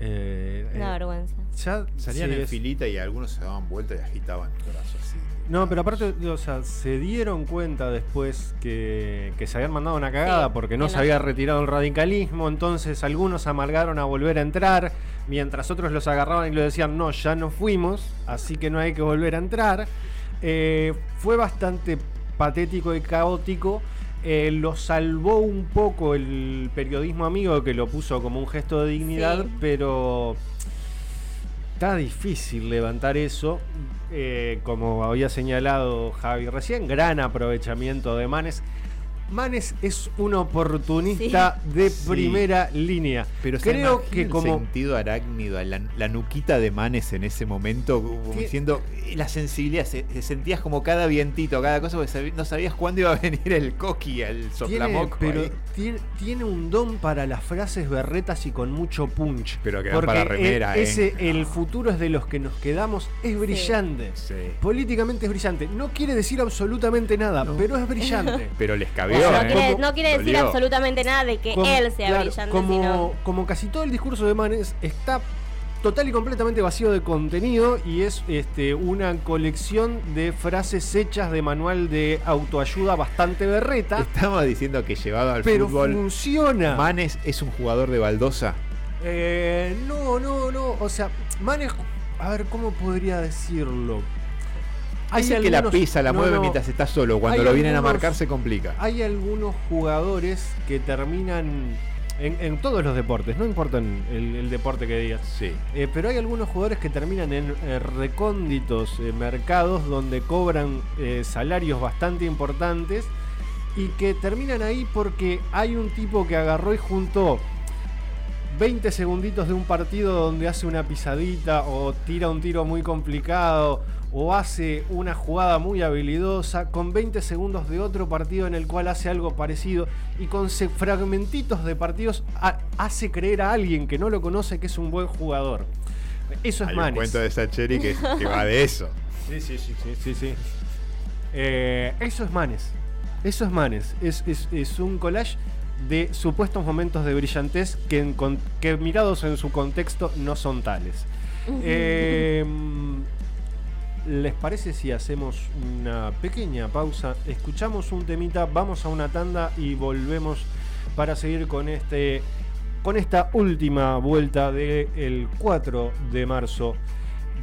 Eh, Una eh, vergüenza. ya Salían sí en es- filita y algunos se daban vuelta y agitaban el brazo así. No, pero aparte, o sea, se dieron cuenta después que, que se habían mandado una cagada Sí, porque no se no- había retirado el radicalismo, entonces algunos amalgaron a volver a entrar, mientras otros los agarraban y le decían, no, ya no fuimos, así que no hay que volver a entrar. Eh, fue bastante patético y caótico. Eh, lo salvó un poco el periodismo amigo que lo puso como un gesto de dignidad, Sí. pero está difícil levantar eso. eh, como había señalado Javi recién, gran aprovechamiento de Manes. Manes es un oportunista de Sí. primera línea. Pero se creo imagina que el como sentido arácnido, la, la nuquita de Manes en ese momento, como diciendo, eh, la sensibilidad, se, se sentías como cada vientito, cada cosa, porque no sabías cuándo iba a venir el coqui, el tiene, soplamoco. pero ahí. tiene, tiene un don para las frases berretas y con mucho punch. Pero que Porque para remera, e- ¿eh? ese el futuro es de los que nos quedamos es brillante. Sí. Políticamente es brillante. No quiere decir absolutamente nada, pero es brillante. Pero les No, ¿eh? quiere, no quiere decir Dolió. absolutamente nada de que Como- él sea claro, brillante, como, sino. como casi todo el discurso de Manes está total y completamente vacío de contenido y es este, una colección de frases hechas de manual de autoayuda bastante berreta, Estaba diciendo que llevado al pero fútbol, funciona. Manes es un jugador de baldosa. Eh, no, no, no. O sea, Manes, a ver, ¿cómo podría decirlo? Dice que la pisa, la no, mueve mientras está solo. Cuando Hay lo vienen a marcar se complica. Hay algunos jugadores que terminan en, en todos los deportes, no importa el, el deporte que digas. Sí. Eh, pero hay algunos jugadores que terminan en eh, recónditos eh, mercados donde cobran eh, salarios bastante importantes y que terminan ahí porque hay un tipo que agarró y juntó 20 segunditos de un partido donde hace una pisadita o tira un tiro muy complicado o hace una jugada muy habilidosa con 20 segundos de otro partido en el cual hace algo parecido y con fragmentitos de partidos ha- hace creer a alguien que no lo conoce que es un buen jugador. Eso es Hay un Manes. cuento de Sacheri que, que va de eso. Sí, sí, sí, sí, sí, sí. Eh, eso es Manes. Eso es Manes. Es, es- es un collage de supuestos momentos de brillantez que, en que mirados en su contexto no son tales. Eh, ¿Les parece si hacemos una pequeña pausa? Escuchamos un temita, vamos a una tanda y volvemos para seguir con este con esta última vuelta del 4 de marzo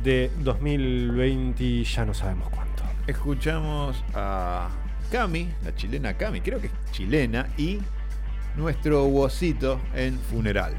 de 2020, ya no sabemos cuánto. Escuchamos a Cami, la chilena Cami, creo que es chilena, y nuestro Wosito en funeral.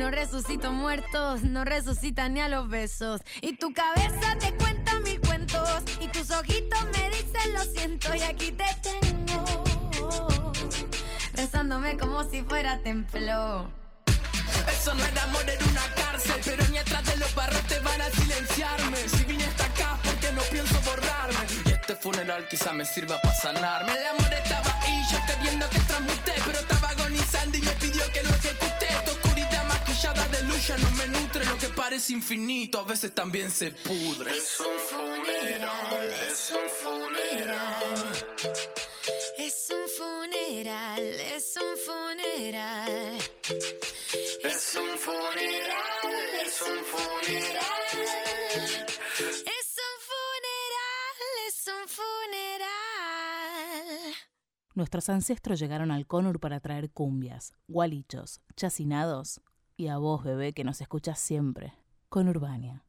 No resucito muertos, no resucita ni a los besos. Y tu cabeza te cuenta mil cuentos. Y tus ojitos me dicen lo siento. Y aquí te tengo. Rezándome como si fuera templo. Eso no era amor, era una cárcel, pero ni atrás de los barros te van a silenciarme. Si vine hasta acá, porque no pienso borrarme. Y este funeral quizá me sirva para sanarme. El amor estaba ahí, yo queriendo que transmuté, pero estaba agonizando y me pidió que lo ya no me nutre. Lo que parece infinito a veces también se pudre. Es un funeral, es un funeral. Es un funeral, es un funeral. Es un funeral, es un funeral. Es un funeral, es un funeral. Nuestros ancestros llegaron al Conur para traer cumbias, gualichos, chacinados y a vos, bebé, que nos escuchas siempre. Conurbania.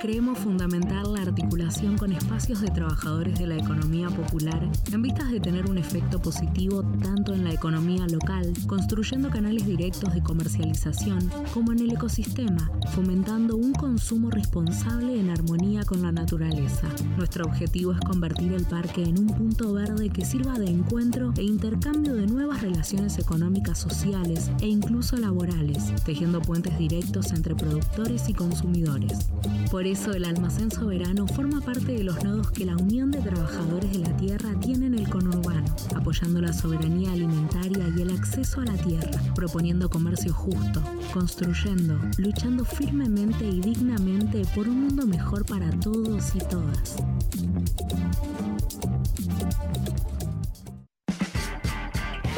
Creemos fundamental la articulación con espacios de trabajadores de la economía popular en vistas de tener un efecto positivo tanto en la economía local, construyendo canales directos de comercialización, como en el ecosistema, fomentando un consumo responsable en armonía con la naturaleza. Nuestro objetivo es convertir el parque en un punto verde que sirva de encuentro e intercambio de nuevas relaciones económicas, sociales e incluso laborales, tejiendo puentes directos entre productores y consumidores. Por eso el almacén soberano forma parte de los nodos que la Unión de Trabajadores de la Tierra tiene en el conurbano, apoyando la soberanía alimentaria y el acceso a la tierra, proponiendo comercio justo, construyendo, luchando firmemente y dignamente por un mundo mejor para todos y todas.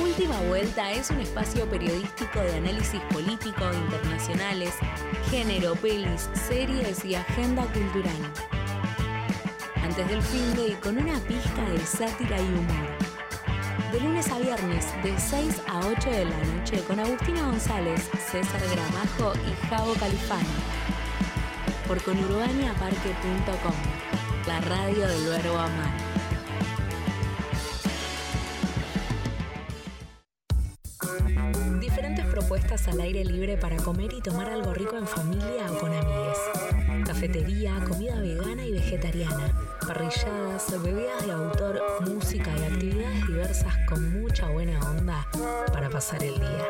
Última Vuelta es un espacio periodístico de análisis político, internacionales, género, pelis, series y agenda cultural. Antes del fin de y con una pizca de sátira y humor. De lunes a viernes, de 6 a 8 de la noche, con Agustina González, César Gramajo y Javo Califano. Por conurbaniaparque.com, la radio del verbo amar. Diferentes propuestas al aire libre para comer y tomar algo rico en familia o con amigues. Cafetería, comida vegana y vegetariana, parrilladas, bebidas de autor, música y actividades diversas con mucha buena onda para pasar el día.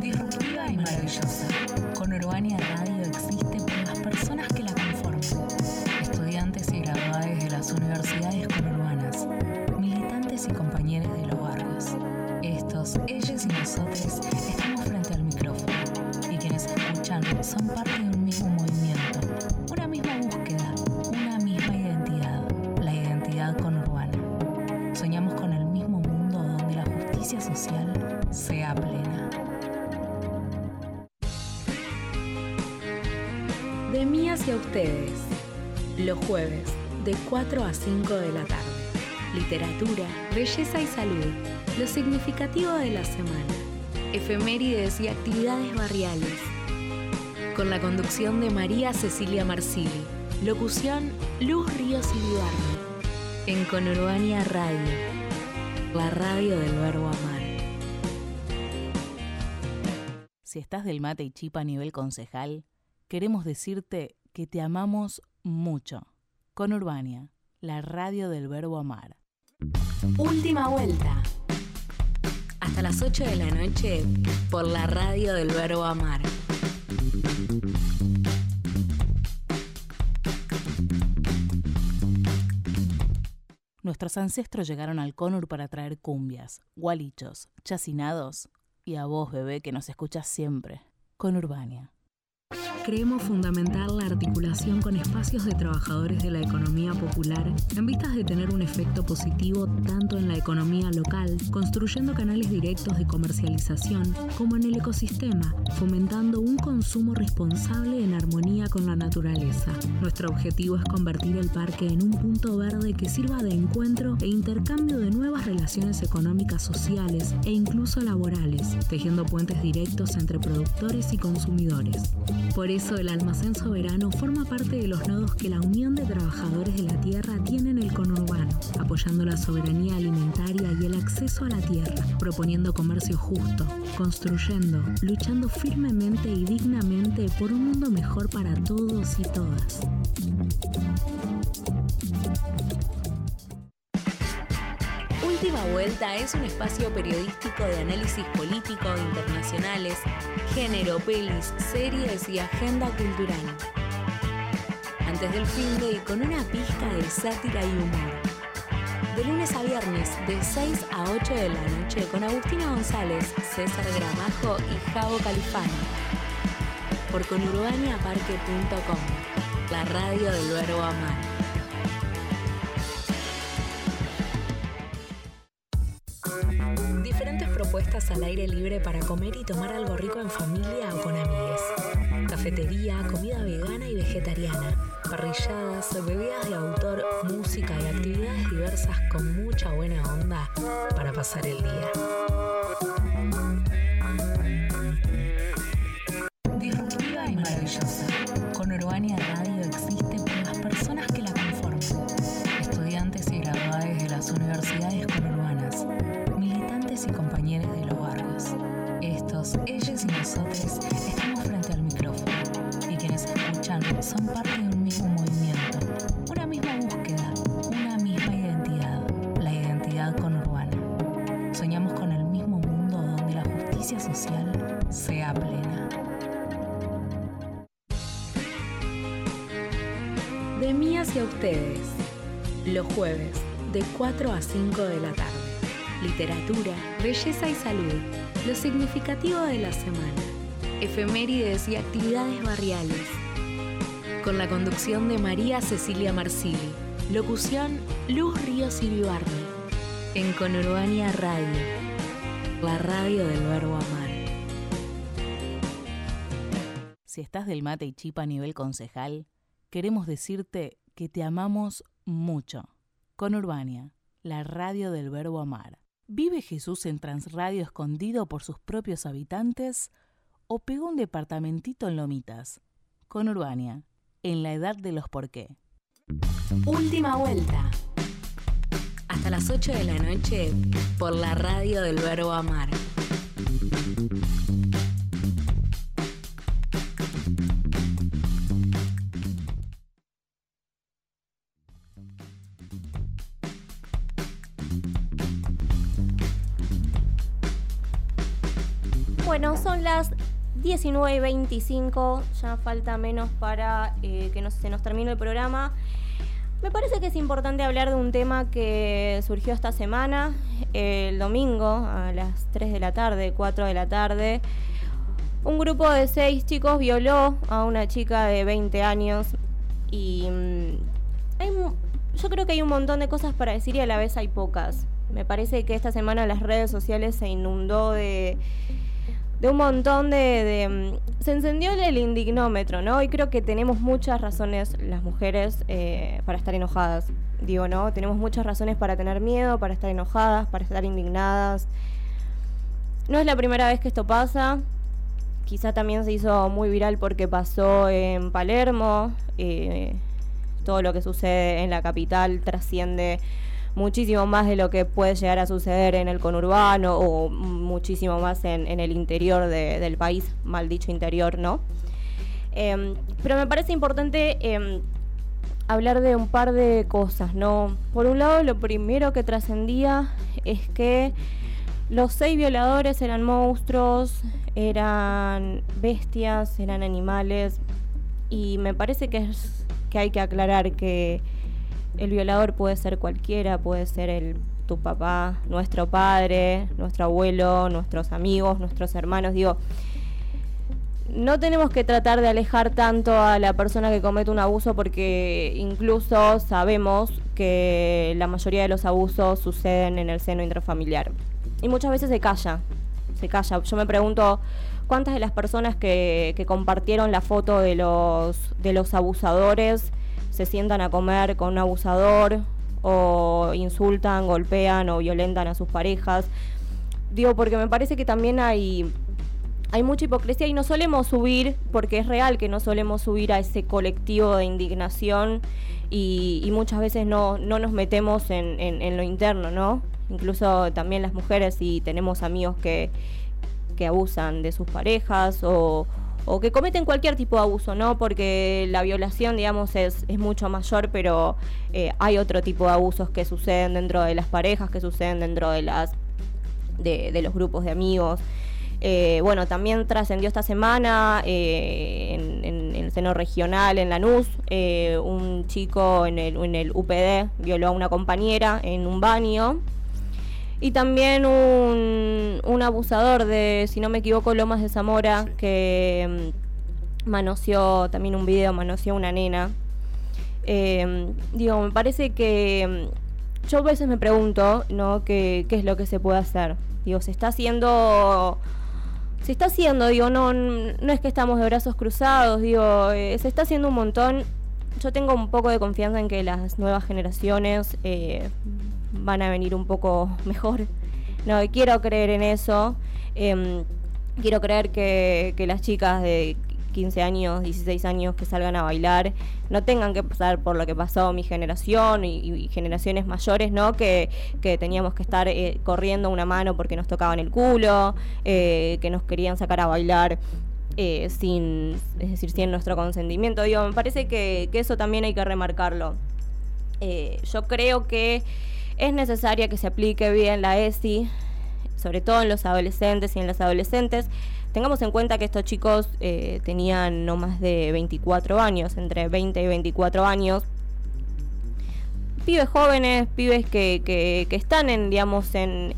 Disruptiva y maravillosa. Con Urbania Radio existe por las personas que la conforman. Estudiantes y graduados de las universidades Ellos y nosotros estamos frente al micrófono y quienes escuchan son parte de un mismo movimiento, una misma búsqueda, una misma identidad, la identidad conurbana. Soñamos con el mismo mundo donde la justicia social sea plena. De mí hacia ustedes. Los jueves, de 4 a 5 de la tarde. Literatura, belleza y salud. Lo significativo de la semana. Efemérides y actividades barriales. Con la conducción de María Cecilia Marsili. Locución Luz Ríos y. En Conurbania Radio. La radio del verbo amar. Si estás del mate y chipa a nivel concejal, queremos decirte que te amamos mucho. Con Urbania, la radio del verbo amar. Última vuelta. Hasta las 8 de la noche por la radio del Verbo Amar. Nuestros ancestros llegaron al Conur para traer cumbias, gualichos, chacinados y a vos, bebé, que nos escuchas siempre. Conurbania. Creemos fundamental la articulación con espacios de trabajadores de la economía popular en vistas de tener un efecto positivo tanto en la economía local, construyendo canales directos de comercialización, como en el ecosistema, fomentando un consumo responsable en armonía con la naturaleza. Nuestro objetivo es convertir el parque en un punto verde que sirva de encuentro e intercambio de nuevas relaciones económicas, sociales e incluso laborales, tejiendo puentes directos entre productores y consumidores. Por eso el almacén soberano forma parte de los nodos que la Unión de Trabajadores de la Tierra tiene en el conurbano, apoyando la soberanía alimentaria y el acceso a la tierra, proponiendo comercio justo, construyendo, luchando firmemente y dignamente por un mundo mejor para todos y todas. Última Vuelta es un espacio periodístico de análisis político, internacionales, género, pelis, series y agenda cultural. Antes del fin de y con una pizca de sátira y humor. De lunes a viernes, de 6 a 8 de la noche, con Agustina González, César Gramajo y Javo Califano. Por conurbaniaparque.com, la radio del verbo amar. Diferentes propuestas al aire libre para comer y tomar algo rico en familia o con amigues. Cafetería, comida vegana y vegetariana, parrilladas, bebidas de autor, música y actividades diversas con mucha buena onda para pasar el día. Disruptiva y maravillosa. Con Urbania Radio existe por las personas que la conforman. Estudiantes y graduados de las universidades conurbanas, y compañeros de los barrios. Estos, ellos y nosotros estamos frente al micrófono y quienes escuchan son parte de un mismo movimiento, una misma búsqueda, una misma identidad, la identidad conurbana. Soñamos con el mismo mundo donde la justicia social sea plena. De mí hacia ustedes. Los jueves, de 4 a 5 de la tarde. Literatura, belleza y salud. Lo significativo de la semana. Efemérides y actividades barriales. Con la conducción de María Cecilia Marsili. Locución Luz Ríos Iribarne. En Conurbania Radio. La radio del verbo amar. Si estás del mate y chipa a nivel concejal, queremos decirte que te amamos mucho. Con Urbania, la radio del verbo amar. ¿Vive Jesús en Transradio escondido por sus propios habitantes o pegó un departamentito en Lomitas? Con Urbania, en la edad de los por qué. Última vuelta. Hasta las 8 de la noche por la radio del verbo amar. Bueno, son las 19 y 25, ya falta menos para eh, que se nos termine el programa. Me parece que es importante hablar de un tema que surgió esta semana, el domingo a las 3 de la tarde, 4 de la tarde. Un grupo de seis chicos violó a una chica de 20 años y mm, hay yo creo que hay un montón de cosas para decir y a la vez hay pocas. Me parece que esta semana las redes sociales se inundó de, de un montón de, de, mm, Se encendió el indignómetro, ¿no? Y creo que tenemos muchas razones las mujeres eh, para estar enojadas. Digo, ¿no? Tenemos muchas razones para tener miedo, para estar enojadas, para estar indignadas. No es la primera vez que esto pasa. Quizá también se hizo muy viral porque pasó en Palermo. eh, todo lo que sucede en la capital trasciende muchísimo más de lo que puede llegar a suceder en el conurbano o muchísimo más en, el interior de- del país, mal dicho interior, ¿no? Em, pero me parece importante em, hablar de un par de cosas, ¿no? Por un lado, lo primero que trascendía es que Los seis violadores eran monstruos, eran bestias, eran animales y me parece que, es, que hay que aclarar que el violador puede ser cualquiera, puede ser el, tu papá, nuestro padre, nuestro abuelo, nuestros amigos, nuestros hermanos. Digo, no tenemos que tratar de alejar tanto a la persona que comete un abuso porque incluso sabemos que la mayoría de los abusos suceden en el seno intrafamiliar. Y muchas veces se calla, se calla. Yo me pregunto cuántas de las personas que, que compartieron la foto de los, de los abusadores se sientan a comer con un abusador o insultan, golpean o violentan a sus parejas. Digo, porque me parece que también hay hay mucha hipocresía y no solemos subir, porque es real que no solemos subir a ese colectivo de indignación y, y muchas veces no, no nos metemos en, en- en lo interno, ¿no? Incluso también las mujeres y tenemos amigos que, que abusan de sus parejas o, o que cometen cualquier tipo de abuso, ¿no? Porque la violación, digamos, es, es mucho mayor, pero eh, hay otro tipo de abusos que suceden dentro de las parejas, que suceden dentro de las de, de los grupos de amigos. Eh, bueno, también trascendió esta semana eh, en, en- el seno regional, en Lanús, eh, un chico en el, en el UPD violó a una compañera en un baño. Y también un, un abusador de, si no me equivoco, Lomas de Zamora, que mm, manoseó, también un video, manoseó una nena. Eh, digo, me parece que mm, yo a veces me pregunto, ¿no? ¿Qué, qué es lo que se puede hacer? Digo, se está haciendo... Se está haciendo, digo, no, no es que estamos de brazos cruzados, digo, eh, se está haciendo un montón. Yo tengo un poco de confianza en que las nuevas generaciones eh, van a venir un poco mejor. No, quiero creer en eso. Em, quiero creer que, las chicas de 15 años, 16 años que salgan a bailar no tengan que pasar por lo que pasó mi generación y, generaciones mayores, ¿no? Que, que teníamos que estar eh, corriendo una mano porque nos tocaban el culo, eh, que nos querían sacar a bailar eh, sin, es decir, sin nuestro consentimiento. Digo, me parece que, eso también hay que remarcarlo. Yo creo que es necesaria que se aplique bien la ESI, sobre todo en los adolescentes y en las adolescentes. Tengamos en cuenta que estos chicos eh, tenían no más de 24 años, entre 20 y 24 años. Pibes jóvenes, pibes que, que, que están en, digamos, en,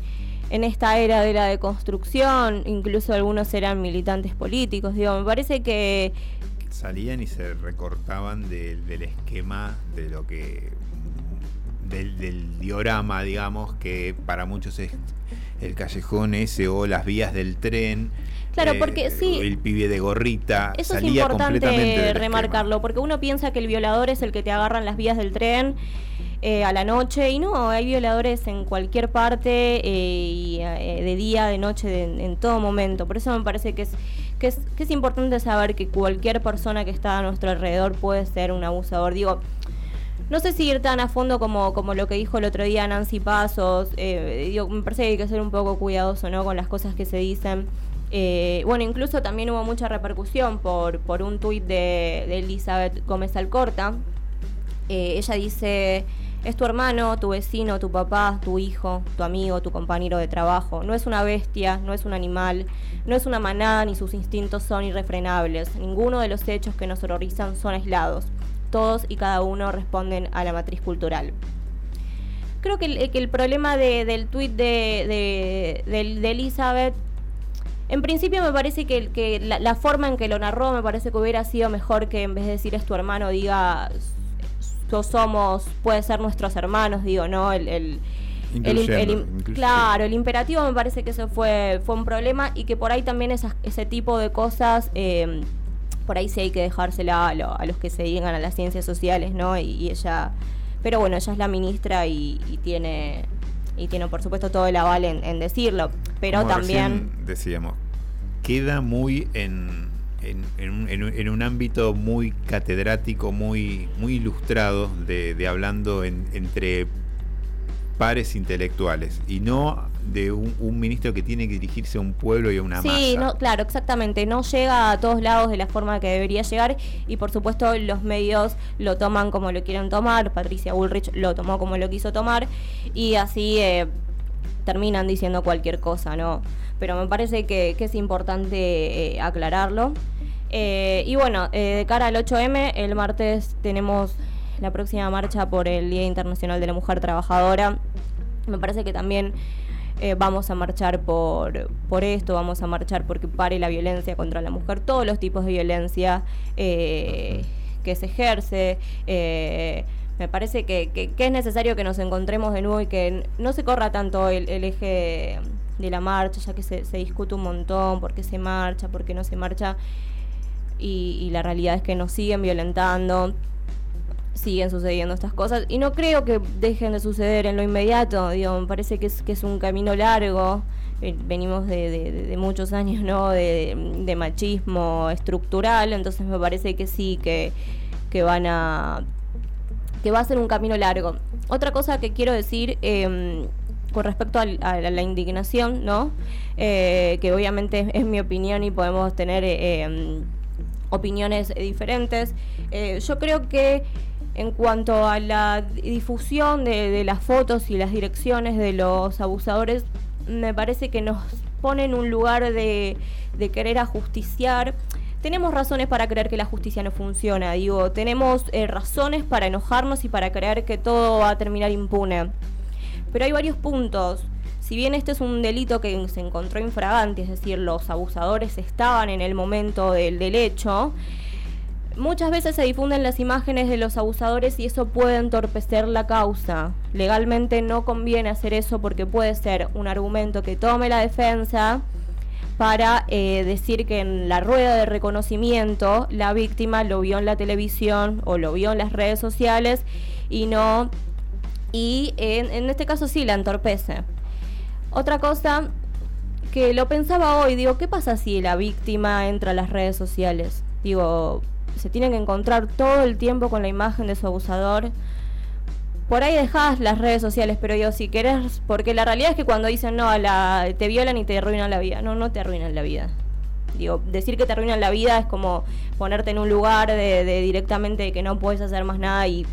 en esta era de la deconstrucción, incluso algunos eran militantes políticos. Digo, me parece que, Salían y se recortaban del- del esquema de lo que. Del, del diorama, digamos, que para muchos es el callejón ese o las vías del tren. Claro, eh, porque sí. El pibe de gorrita. Eso es salía importante esquema. remarcarlo, porque uno piensa que el violador es el que te agarra en las vías del tren eh, a la noche, y no, hay violadores en cualquier parte, eh, y, eh, de día, de noche, de- en todo momento. Por eso me parece que es, que, es, que es importante saber que cualquier persona que está a nuestro alrededor puede ser un abusador. Digo, no sé si ir tan a fondo como, como lo que dijo el otro día Nancy Pasos. eh, me parece que hay que ser un poco cuidadoso ¿no? con las cosas que se dicen. Eh, bueno, incluso también hubo mucha repercusión por, por un tuit de, de Elizabeth Gómez Alcorta. Eh, ella dice, es tu hermano, tu vecino, tu papá, tu hijo, tu amigo, tu compañero de trabajo. No es una bestia, no es un animal, no es una manada ni sus instintos son irrefrenables. Ninguno de los hechos que nos horrorizan son aislados. Todos y cada uno responden a la matriz cultural. Creo que el, que el problema de- del tuit de, de- Elizabeth en principio me parece que, que la, la forma en que lo narró me parece que hubiera sido mejor que en vez de decir es tu hermano diga "So- somos, puede ser nuestros hermanos, digo, ¿no? El, el, claro, el imperativo me parece que eso fue, fue un problema y que por ahí también esas- ese tipo de cosas, eh, por ahí sí hay que dejársela a, lo- a los que se dedican a las ciencias sociales, ¿no? Y, y ella, pero bueno, ella es la ministra y, y tiene y tiene por supuesto todo el aval en, en decirlo, pero Como también... decíamos, queda muy en, en, en un, en ámbito muy catedrático, muy, muy ilustrado, de, de hablando en- entre pares intelectuales y no de un, un ministro que tiene que dirigirse a un pueblo y a una Sí, masa. no, claro, exactamente. No llega a todos lados de la forma que debería llegar y por supuesto los medios lo toman como lo quieren tomar. Patricia Bullrich lo tomó como lo quiso tomar y así eh, terminan diciendo cualquier cosa, ¿no? Pero me parece que, que es importante eh, aclararlo. Eh, y bueno, eh, de cara al 8M, el martes tenemos la próxima marcha por el Día Internacional de la Mujer Trabajadora. Me parece que también eh, vamos a marchar por, por esto, vamos a marchar porque pare la violencia contra la mujer, todos los tipos de violencia eh, que se ejerce. eh, me parece que, que- que es necesario que nos encontremos de nuevo y que no se corra tanto el, eje de la marcha, ya que se, se discute un montón por qué se marcha, por qué no se marcha. Y, y la realidad es que nos siguen violentando, siguen sucediendo estas cosas y no creo que dejen de suceder en lo inmediato, digo, me parece que es, que es un camino largo, eh, venimos de, muchos años ¿no? de, machismo estructural, entonces me parece que sí, que, que van a que va a ser un camino largo. Otra cosa que quiero decir eh, con respecto a, la, indignación, ¿no? Eh, que obviamente es, mi opinión y podemos tener em, opiniones diferentes. Eh, yo creo que en cuanto a la difusión de, de las fotos y las direcciones de los abusadores, me parece que nos pone en un lugar de, querer ajusticiar. Tenemos razones para creer que la justicia no funciona, digo, tenemos eh, razones para enojarnos y para creer que todo va a terminar impune. Pero hay varios puntos. Si bien este es un delito que se encontró infragante, es decir, los abusadores estaban en el momento del, del hecho, muchas veces se difunden las imágenes de los abusadores y eso puede entorpecer la causa. Legalmente no conviene hacer eso porque puede ser un argumento que tome la defensa para eh, decir que en la rueda de reconocimiento la víctima lo vio en la televisión o lo vio en las redes sociales y no y en, en este caso sí la entorpece. Otra cosa que lo pensaba hoy, digo, ¿qué pasa si la víctima entra a las redes sociales? Digo, se tiene que encontrar todo el tiempo con la imagen de su abusador. Por ahí dejás las redes sociales, pero digo, si querés, porque la realidad es que cuando dicen no, la, te violan y te arruinan la vida, no, no te arruinan la vida. Digo, decir que te arruinan la vida es como ponerte en un lugar de, de directamente que no puedes hacer más nada y,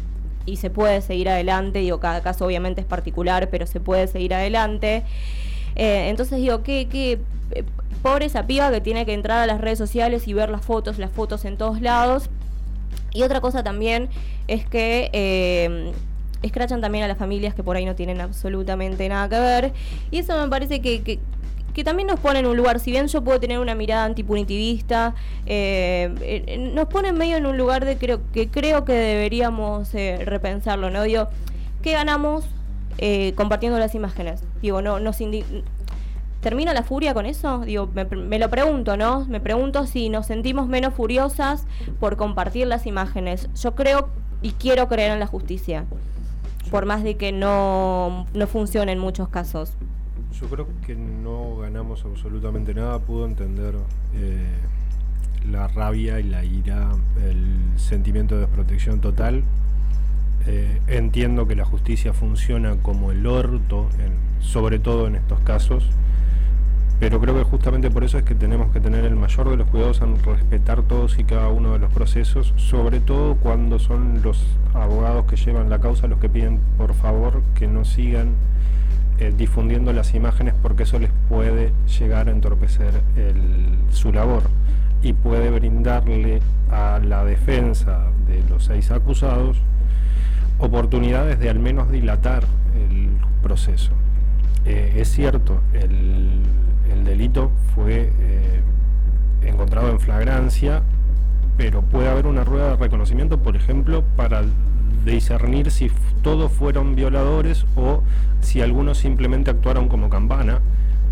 y se puede seguir adelante. Digo, cada caso obviamente es particular, pero se puede seguir adelante. Eh, entonces digo, ¿qué, qué, pobre esa piba que tiene que entrar a las redes sociales y ver las fotos, las fotos en todos lados. Y otra cosa también es que eh, escrachan también a las familias que por ahí no tienen absolutamente nada que ver. Y eso me parece que, que, que también nos pone en un lugar, si bien yo puedo tener una mirada antipunitivista, eh, eh, nos pone medio en un lugar de creo, que creo que deberíamos eh, repensarlo, ¿no? Digo, ¿qué ganamos compartiendo las imágenes? Digo, no, nos ¿Termina la furia con eso? Digo, me, lo pregunto, ¿no? Me pregunto si nos sentimos menos furiosas por compartir las imágenes. Yo creo y quiero creer en la justicia, por más de que no, no funcione en muchos casos. Yo creo que no ganamos absolutamente nada. Pudo entender eh, la rabia y la ira, el sentimiento de desprotección total. Eh, entiendo que la justicia funciona como el orto, sobre todo en estos casos. Pero creo que justamente por eso es que tenemos que tener el mayor de los cuidados en respetar todos y cada uno de los procesos, sobre todo cuando son los abogados que llevan la causa los que piden por favor que no sigan eh, difundiendo las imágenes porque eso les puede llegar a entorpecer el- su labor y puede brindarle a la defensa de los seis acusados oportunidades de al menos dilatar el proceso. Eh, es cierto, el, el delito fue eh, encontrado en flagrancia, pero puede haber una rueda de reconocimiento, por ejemplo, para discernir si todos fueron violadores o si algunos simplemente actuaron como campana.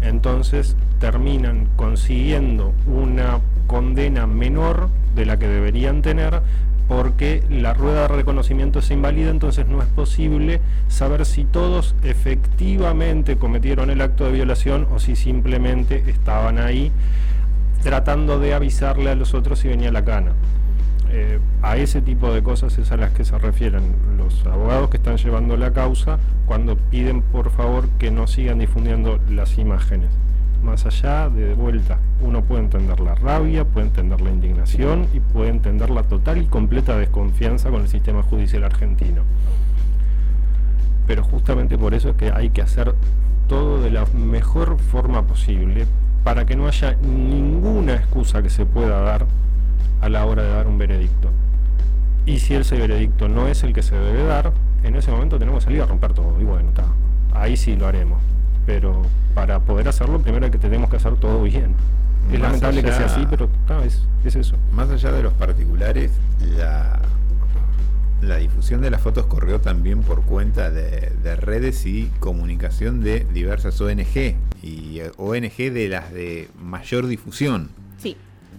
Entonces terminan consiguiendo una condena menor de la que deberían tener porque la rueda de reconocimiento es inválida, entonces no es posible saber si todos efectivamente cometieron el acto de violación o si simplemente estaban ahí tratando de avisarle a los otros si venía la cana. Eh, a ese tipo de cosas es a las que se refieren los abogados que están llevando la causa cuando piden por favor que no sigan difundiendo las imágenes. Más allá de, vuelta, uno puede entender la rabia, puede entender la indignación y puede entender la total y completa desconfianza con el sistema judicial argentino. Pero justamente por eso es que hay que hacer todo de la mejor forma posible para que no haya ninguna excusa que se pueda dar a la hora de dar un veredicto. Y si ese veredicto no es el que se debe dar, en ese momento tenemos que salir a romper todo. Y bueno, está. Ahí sí lo haremos. Pero para poder hacerlo, primero hay que tenemos que hacer todo bien. Es Más lamentable que sea así, pero está, es, es eso. Más allá de los particulares, la, la difusión de las fotos corrió también por cuenta de, de redes y comunicación de diversas ONG y eh, ONG de las de mayor difusión. Sí,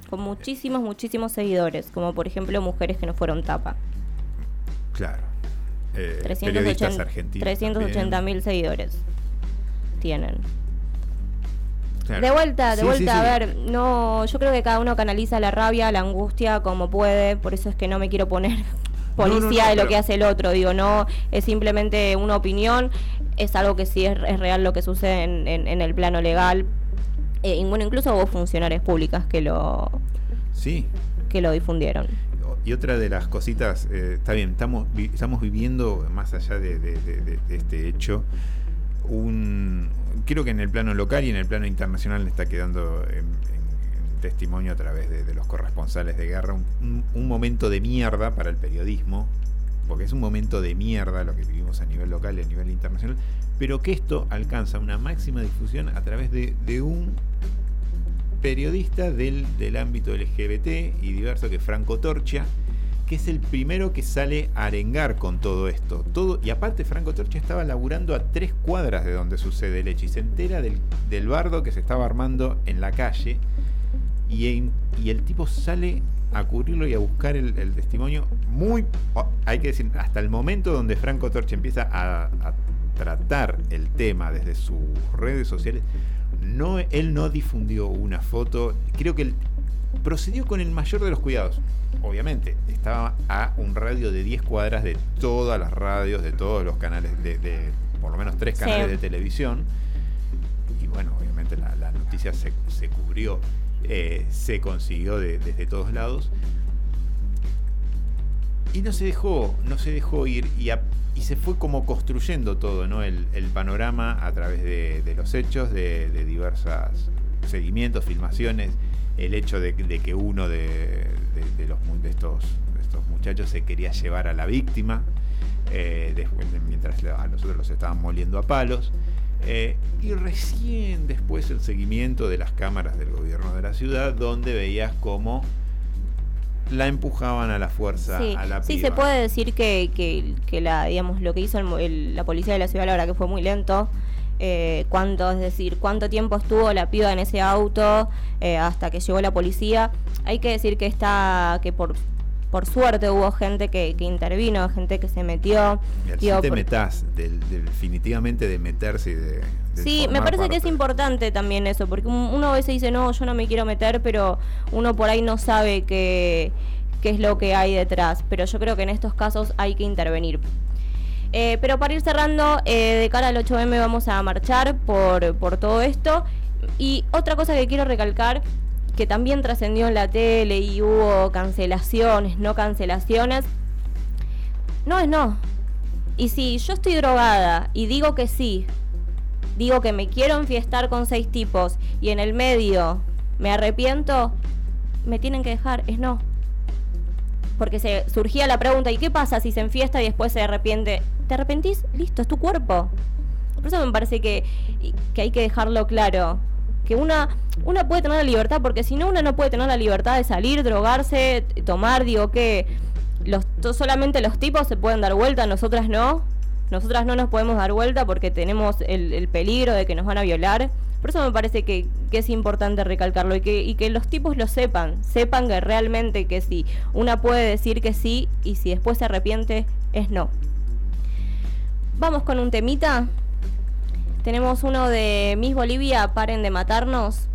con muchísimos, muchísimos seguidores, como por ejemplo Mujeres que no fueron tapa. Claro. Eh, periodistas 380 argentinos. 380 mil seguidores tienen. Claro. De vuelta, de Sí, vuelta, sí, a ver, no, yo creo que cada uno canaliza la rabia, la angustia como puede, por eso es que no me quiero poner No, no, policía no, de lo pero- que hace el otro, digo, no, es simplemente una opinión, es algo que sí es, es real lo que sucede en, en- en el plano legal, Eh, y bueno, incluso hubo funcionarias públicas que lo, Sí. que lo difundieron. Y otra de las cositas, eh, está bien, estamos, vi- estamos viviendo, más allá de, de- de- de- de este hecho, un creo que en el plano local y en el plano internacional está quedando en, testimonio a través de, los corresponsales de guerra un, momento de mierda para el periodismo, porque es un momento de mierda lo que vivimos a nivel local y a nivel internacional, pero que esto alcanza una máxima difusión a través de, de un periodista del, del ámbito LGBT y diverso que es Franco Torcha, es el primero que sale a arengar con todo esto. Todo, y aparte Franco Torcha estaba laburando a tres cuadras de donde sucede el hecho y se entera del, del bardo que se estaba armando en la calle y, y el tipo sale a cubrirlo y a buscar el, el testimonio muy, hay que decir, hasta el momento donde Franco Torcha empieza a, tratar el tema desde sus redes sociales, no, él no difundió una foto, creo que él procedió con el mayor de los cuidados. Obviamente, estaba a un radio de 10 cuadras de todas las radios, de todos los canales, de, de por lo menos tres Sí. canales de televisión. Y bueno, obviamente la, la noticia se, se cubrió, eh, se consiguió de- desde todos lados. Y no se dejó, no se dejó ir y, a- y se fue como construyendo todo, ¿no? El, el panorama a través de, de los hechos, de, de diversos seguimientos, filmaciones, el hecho de, de que uno de, de- de los, mu- de estos, de estos muchachos se quería llevar a la víctima, eh, después de- mientras a los otros los estaban moliendo a palos. Eh, y recién después el seguimiento de las cámaras del gobierno de la ciudad, donde veías cómo la empujaban a la fuerza Sí, a la sí piba. se puede decir que, que, que la, digamos, lo que hizo el el- la policía de la ciudad, la verdad que fue muy lento. Eh, cuánto, es decir, cuánto tiempo estuvo la piba en ese auto eh, hasta que llegó la policía. Hay que decir que está, que por, por suerte hubo gente que, que intervino, gente que se metió. Al Digo, te por- metás, definitivamente de meterse y de. de Sí, me parece que es importante también eso, porque un- uno a veces dice, no, yo no me quiero meter, pero uno por ahí no sabe qué, qué es lo que hay detrás. Pero yo creo que en estos casos hay que intervenir. Eh, pero para ir cerrando, eh, de cara al 8M vamos a marchar por, por todo esto. Y otra cosa que quiero recalcar, que también trascendió en la tele y hubo cancelaciones, no cancelaciones, no es no. Y si yo estoy drogada y digo que sí, digo que me quiero enfiestar con seis tipos y en el medio me arrepiento, me tienen que dejar, es no. Porque se surgía la pregunta, ¿y qué pasa si se enfiesta y después se arrepiente? ¿Te arrepentís? Listo, es tu cuerpo. Por eso me parece que, que hay que dejarlo claro. Que una, una puede tener la libertad, porque si no, una no puede tener la libertad de salir, drogarse, tomar, digo que los, solamente los tipos se pueden dar vuelta, nosotras no. Nosotras no nos podemos dar vuelta porque tenemos el peligro de que nos van a violar. Por eso me parece que, es importante recalcarlo y que, y que los tipos lo sepan. Sepan que realmente que si una puede decir que sí y si después se arrepiente es no. Vamos con un temita. Tenemos uno de Miss Bolivia, paren de matarnos.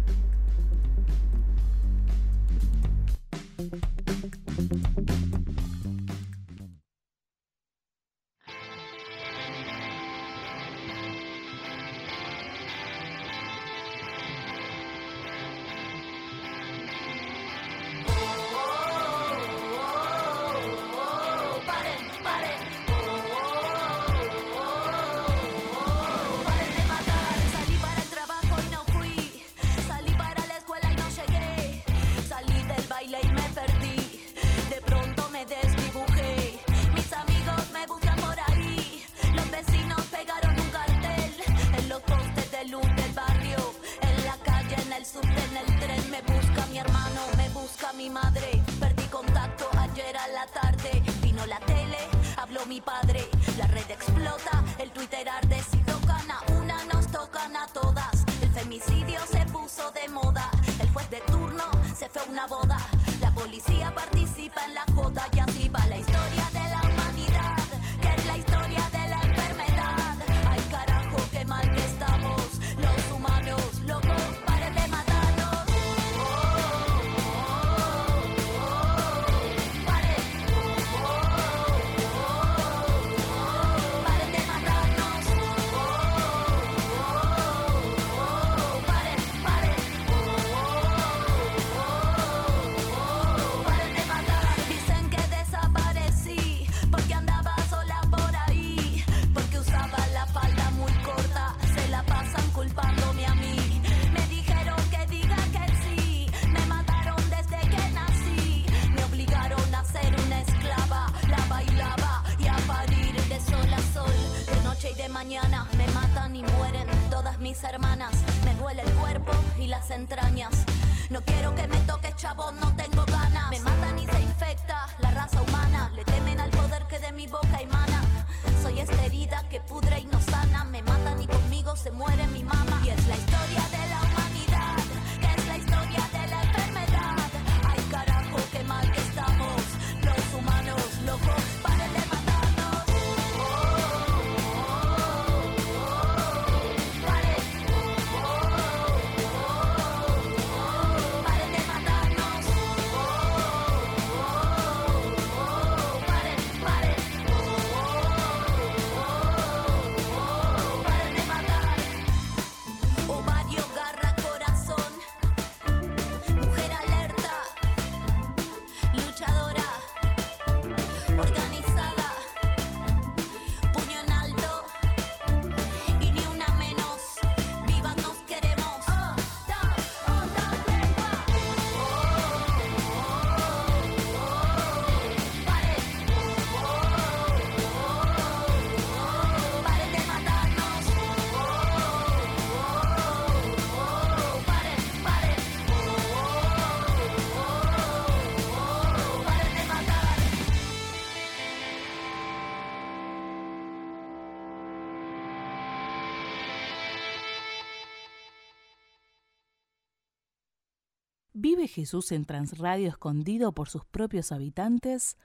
¿Vive Jesús en Transradio escondido por sus propios habitantes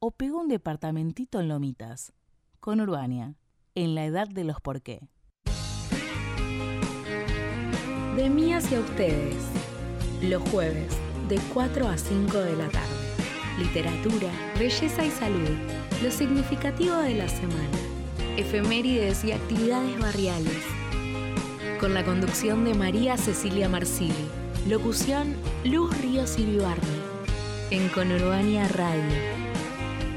o pegó un departamentito en Lomitas? Con Urbania, en la edad de los por qué. De mí hacia ustedes, los jueves, de 4 a 5 de la tarde. Literatura, belleza y salud, lo significativo de la semana, efemérides y actividades barriales. Con la conducción de María Cecilia Marsili, locución Luz Ríos y en Conurbania Radio,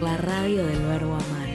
la radio del verbo amar.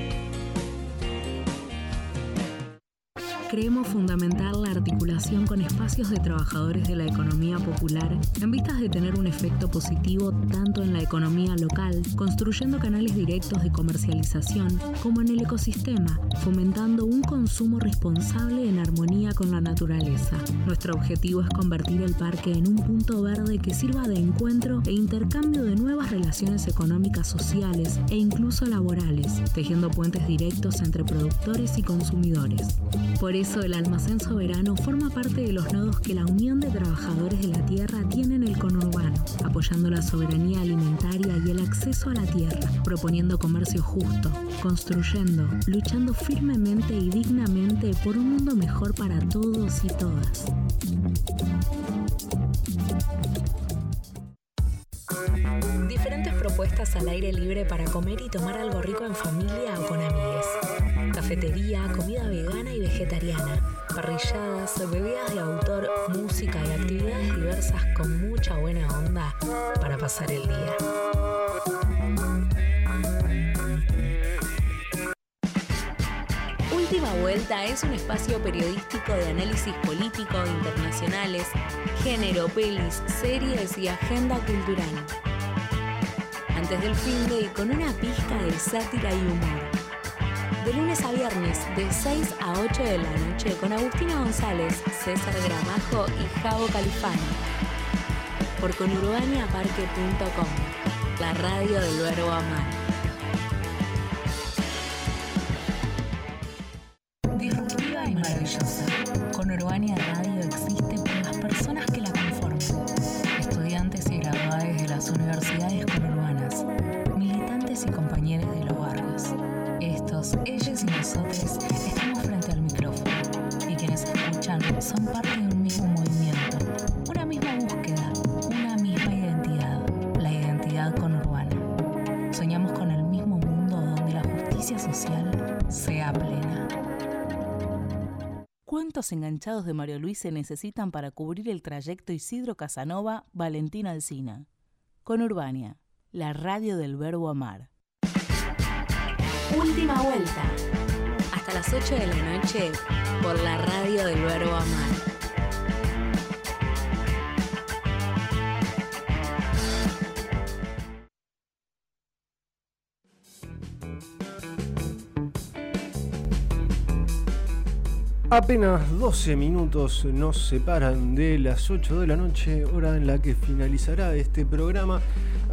Creemos fundamental la articulación con espacios de trabajadores de la economía popular en vistas de tener un efecto positivo tanto en la economía local, construyendo canales directos de comercialización, como en el ecosistema, fomentando un consumo responsable en armonía con la naturaleza. Nuestro objetivo es convertir el parque en un punto verde que sirva de encuentro e intercambio de nuevas relaciones económicas, sociales e incluso laborales, tejiendo puentes directos entre productores y consumidores. Por eso el almacén soberano forma parte de los nodos que la Unión de Trabajadores de la Tierra tiene en el conurbano, apoyando la soberanía alimentaria y el acceso a la tierra, proponiendo comercio justo, construyendo, luchando firmemente y dignamente por un mundo mejor para todos y todas. Diferentes propuestas al aire libre para comer y tomar algo rico en familia o con amigues. Cafetería, comida vegana y vegetariana, parrilladas, bebidas de autor, música y actividades diversas con mucha buena onda para pasar el día. Última Vuelta es un espacio periodístico de análisis político, internacionales, género, pelis, series y agenda cultural. Antes del fin de y con una pizca de sátira y humor. De lunes a viernes, de 6 a 8 de la noche, con Agustina González, César Gramajo y Javo Califano. Por conurbaniaparque.com, la radio del verbo amar. ¿Cuántos enganchados de Mario Luis se necesitan para cubrir el trayecto Isidro Casanova Valentín Alsina? Con Urbania, la radio del verbo amar. Última vuelta. Hasta las 8 de la noche por la radio del verbo amar. Apenas 12 minutos nos separan de las 8 de la noche, hora en la que finalizará este programa.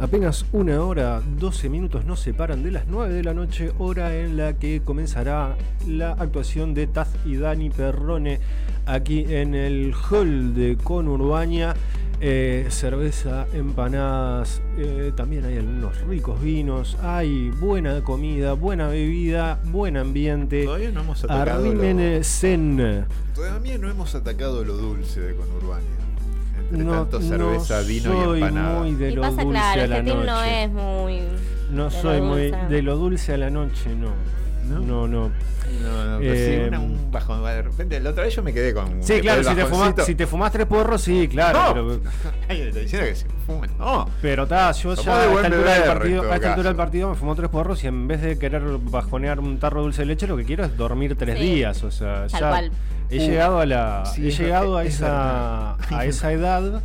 Apenas una hora, 12 minutos nos separan de las 9 de la noche, hora en la que comenzará la actuación de Taz y Dani Perrone aquí en el hall de Conurbaña. Eh, cerveza, empanadas, eh, también hay algunos ricos vinos, hay buena comida, buena bebida, buen ambiente. Todavía no hemos atacado Arrímense zen. Todavía no hemos atacado lo dulce de Conurbania. Entre No, tanto cerveza, no vino y soy empanada. muy de Y lo pasa dulce claro, a la no noche. es muy. No lo soy muy dulce. de lo dulce a la noche, no. ¿No? No, no. No, no, pero sí, Eh, una- un bajón. De repente, la otra vez yo me quedé con. Sí, claro, si te, fumas, si te fumas tres porros, sí, claro. No. Pero, Alguien está diciendo que se fumen. No. pero ta, yo Somos ya a esta altura, del partido, a esta altura del partido me fumó tres porros y en vez de querer bajonear un tarro de dulce de leche, lo que quiero es dormir tres Sí. días. O sea, Tal ya cual. he Uh, llegado a la. sí, he llegado a es esa, a esa edad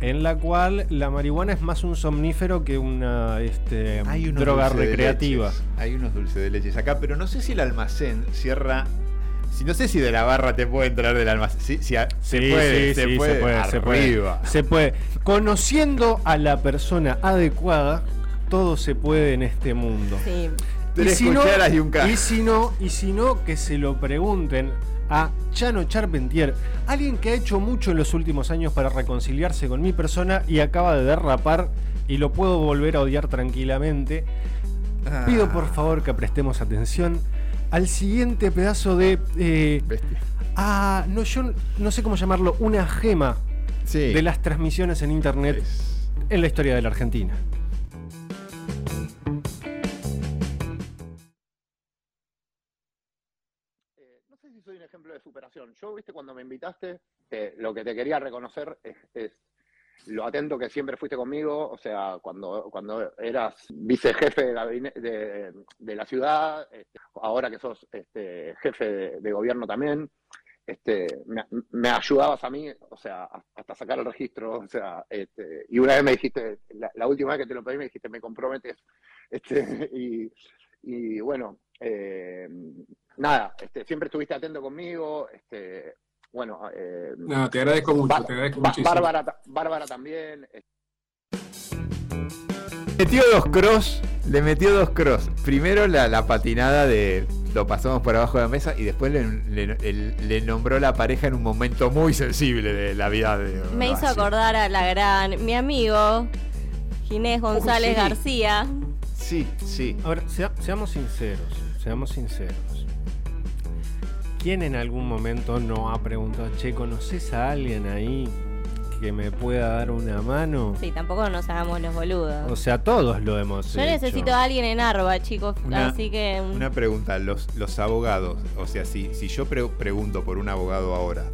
en la cual la marihuana es más un somnífero que una este, Hay unos droga recreativa. Hay unos dulces de leches acá, pero no sé si el almacén cierra. Si no sé si de la barra te puede entrar del almacén. Sí, a- se puede, sí, se, sí, puede, se puede, se puede. arriba. Se puede. Conociendo a la persona adecuada, todo se puede en este mundo. Sí. Tres cucharas y un y si no, y si no, que se lo pregunten a Chano Charpentier, alguien que ha hecho mucho en los últimos años para reconciliarse con mi persona y acaba de derrapar y lo puedo volver a odiar tranquilamente. Ah, Pido por favor que prestemos atención al siguiente pedazo de eh, bestia. Ah, no, yo no sé cómo llamarlo, una gema Sí. de las transmisiones en internet Es- en la historia de la Argentina. Yo, viste, cuando me invitaste, lo que te quería reconocer es, lo atento que siempre fuiste conmigo. O sea, cuando, cuando eras vicejefe de, gabine- de, la ciudad, este, ahora que sos este, jefe de, gobierno también, este, me, ayudabas a mí, o sea, hasta sacar el registro. O sea, este, y una vez me dijiste, la, última vez que te lo pedí, me dijiste, me comprometes. Este, y bueno, eh, nada, este, siempre estuviste atento conmigo, este, bueno, eh, No, te agradezco mucho, Bá- te agradezco Bá- muchísimo. Bárbara, ta- Bárbara también, este, Metió dos cross, le metió dos cross. Primero la, la patinada de lo pasamos por abajo de la mesa y después le, le- el- le nombró la pareja en un momento muy sensible de la vida de Me hizo acordar a la gran. Mi amigo, Ginés González sí. García. Sí, sí. Ahora, sea- seamos sinceros, seamos sinceros. ¿Quién en algún momento no ha preguntado, che, ¿conoces a alguien ahí que me pueda dar una mano? Sí, tampoco nos hagamos los boludos. O sea, todos lo hemos Yo hecho. necesito a alguien en Arba, chicos. Una- así que. mm, Una pregunta, los, los abogados, o sea, si, si yo pre- pregunto por un abogado ahora,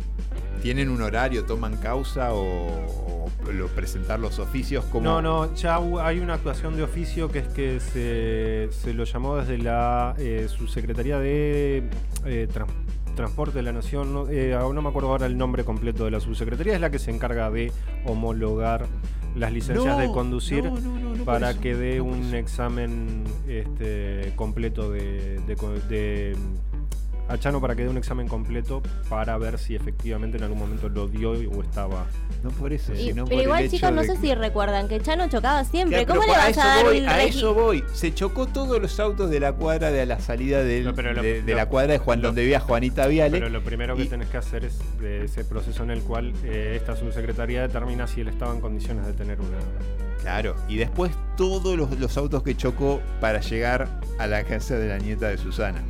¿tienen un horario, toman causa o, lo- presentar los oficios como... No, no, ya hay una actuación de oficio que es que se, se lo llamó desde la eh, subsecretaría de eh, Tran- Transporte de la Nación, no, eh, no me acuerdo ahora el nombre completo de la subsecretaría, es la que se encarga de homologar las licencias No, de conducir no, no, no, no por para que dé un examen este, completo de, de co- de- a Chano para que dé un examen completo para ver si efectivamente en algún momento lo dio o estaba. No por eso, y- sino pero por igual, el hecho chicos, no de sé si recuerdan que Chano chocaba siempre. Claro, ¿Cómo le vas a dar voy, a regi- eso voy. Se chocó todos los autos de la cuadra de la salida del- No, pero lo- de, de lo- la cuadra de Juan lo- donde vivía Juanita Viale. Pero lo primero que tenés que hacer es de ese proceso en el cual eh, esta subsecretaría determina si él estaba en condiciones de tener una. Claro, y después todos los, los autos que chocó para llegar a la casa de la nieta de Susana.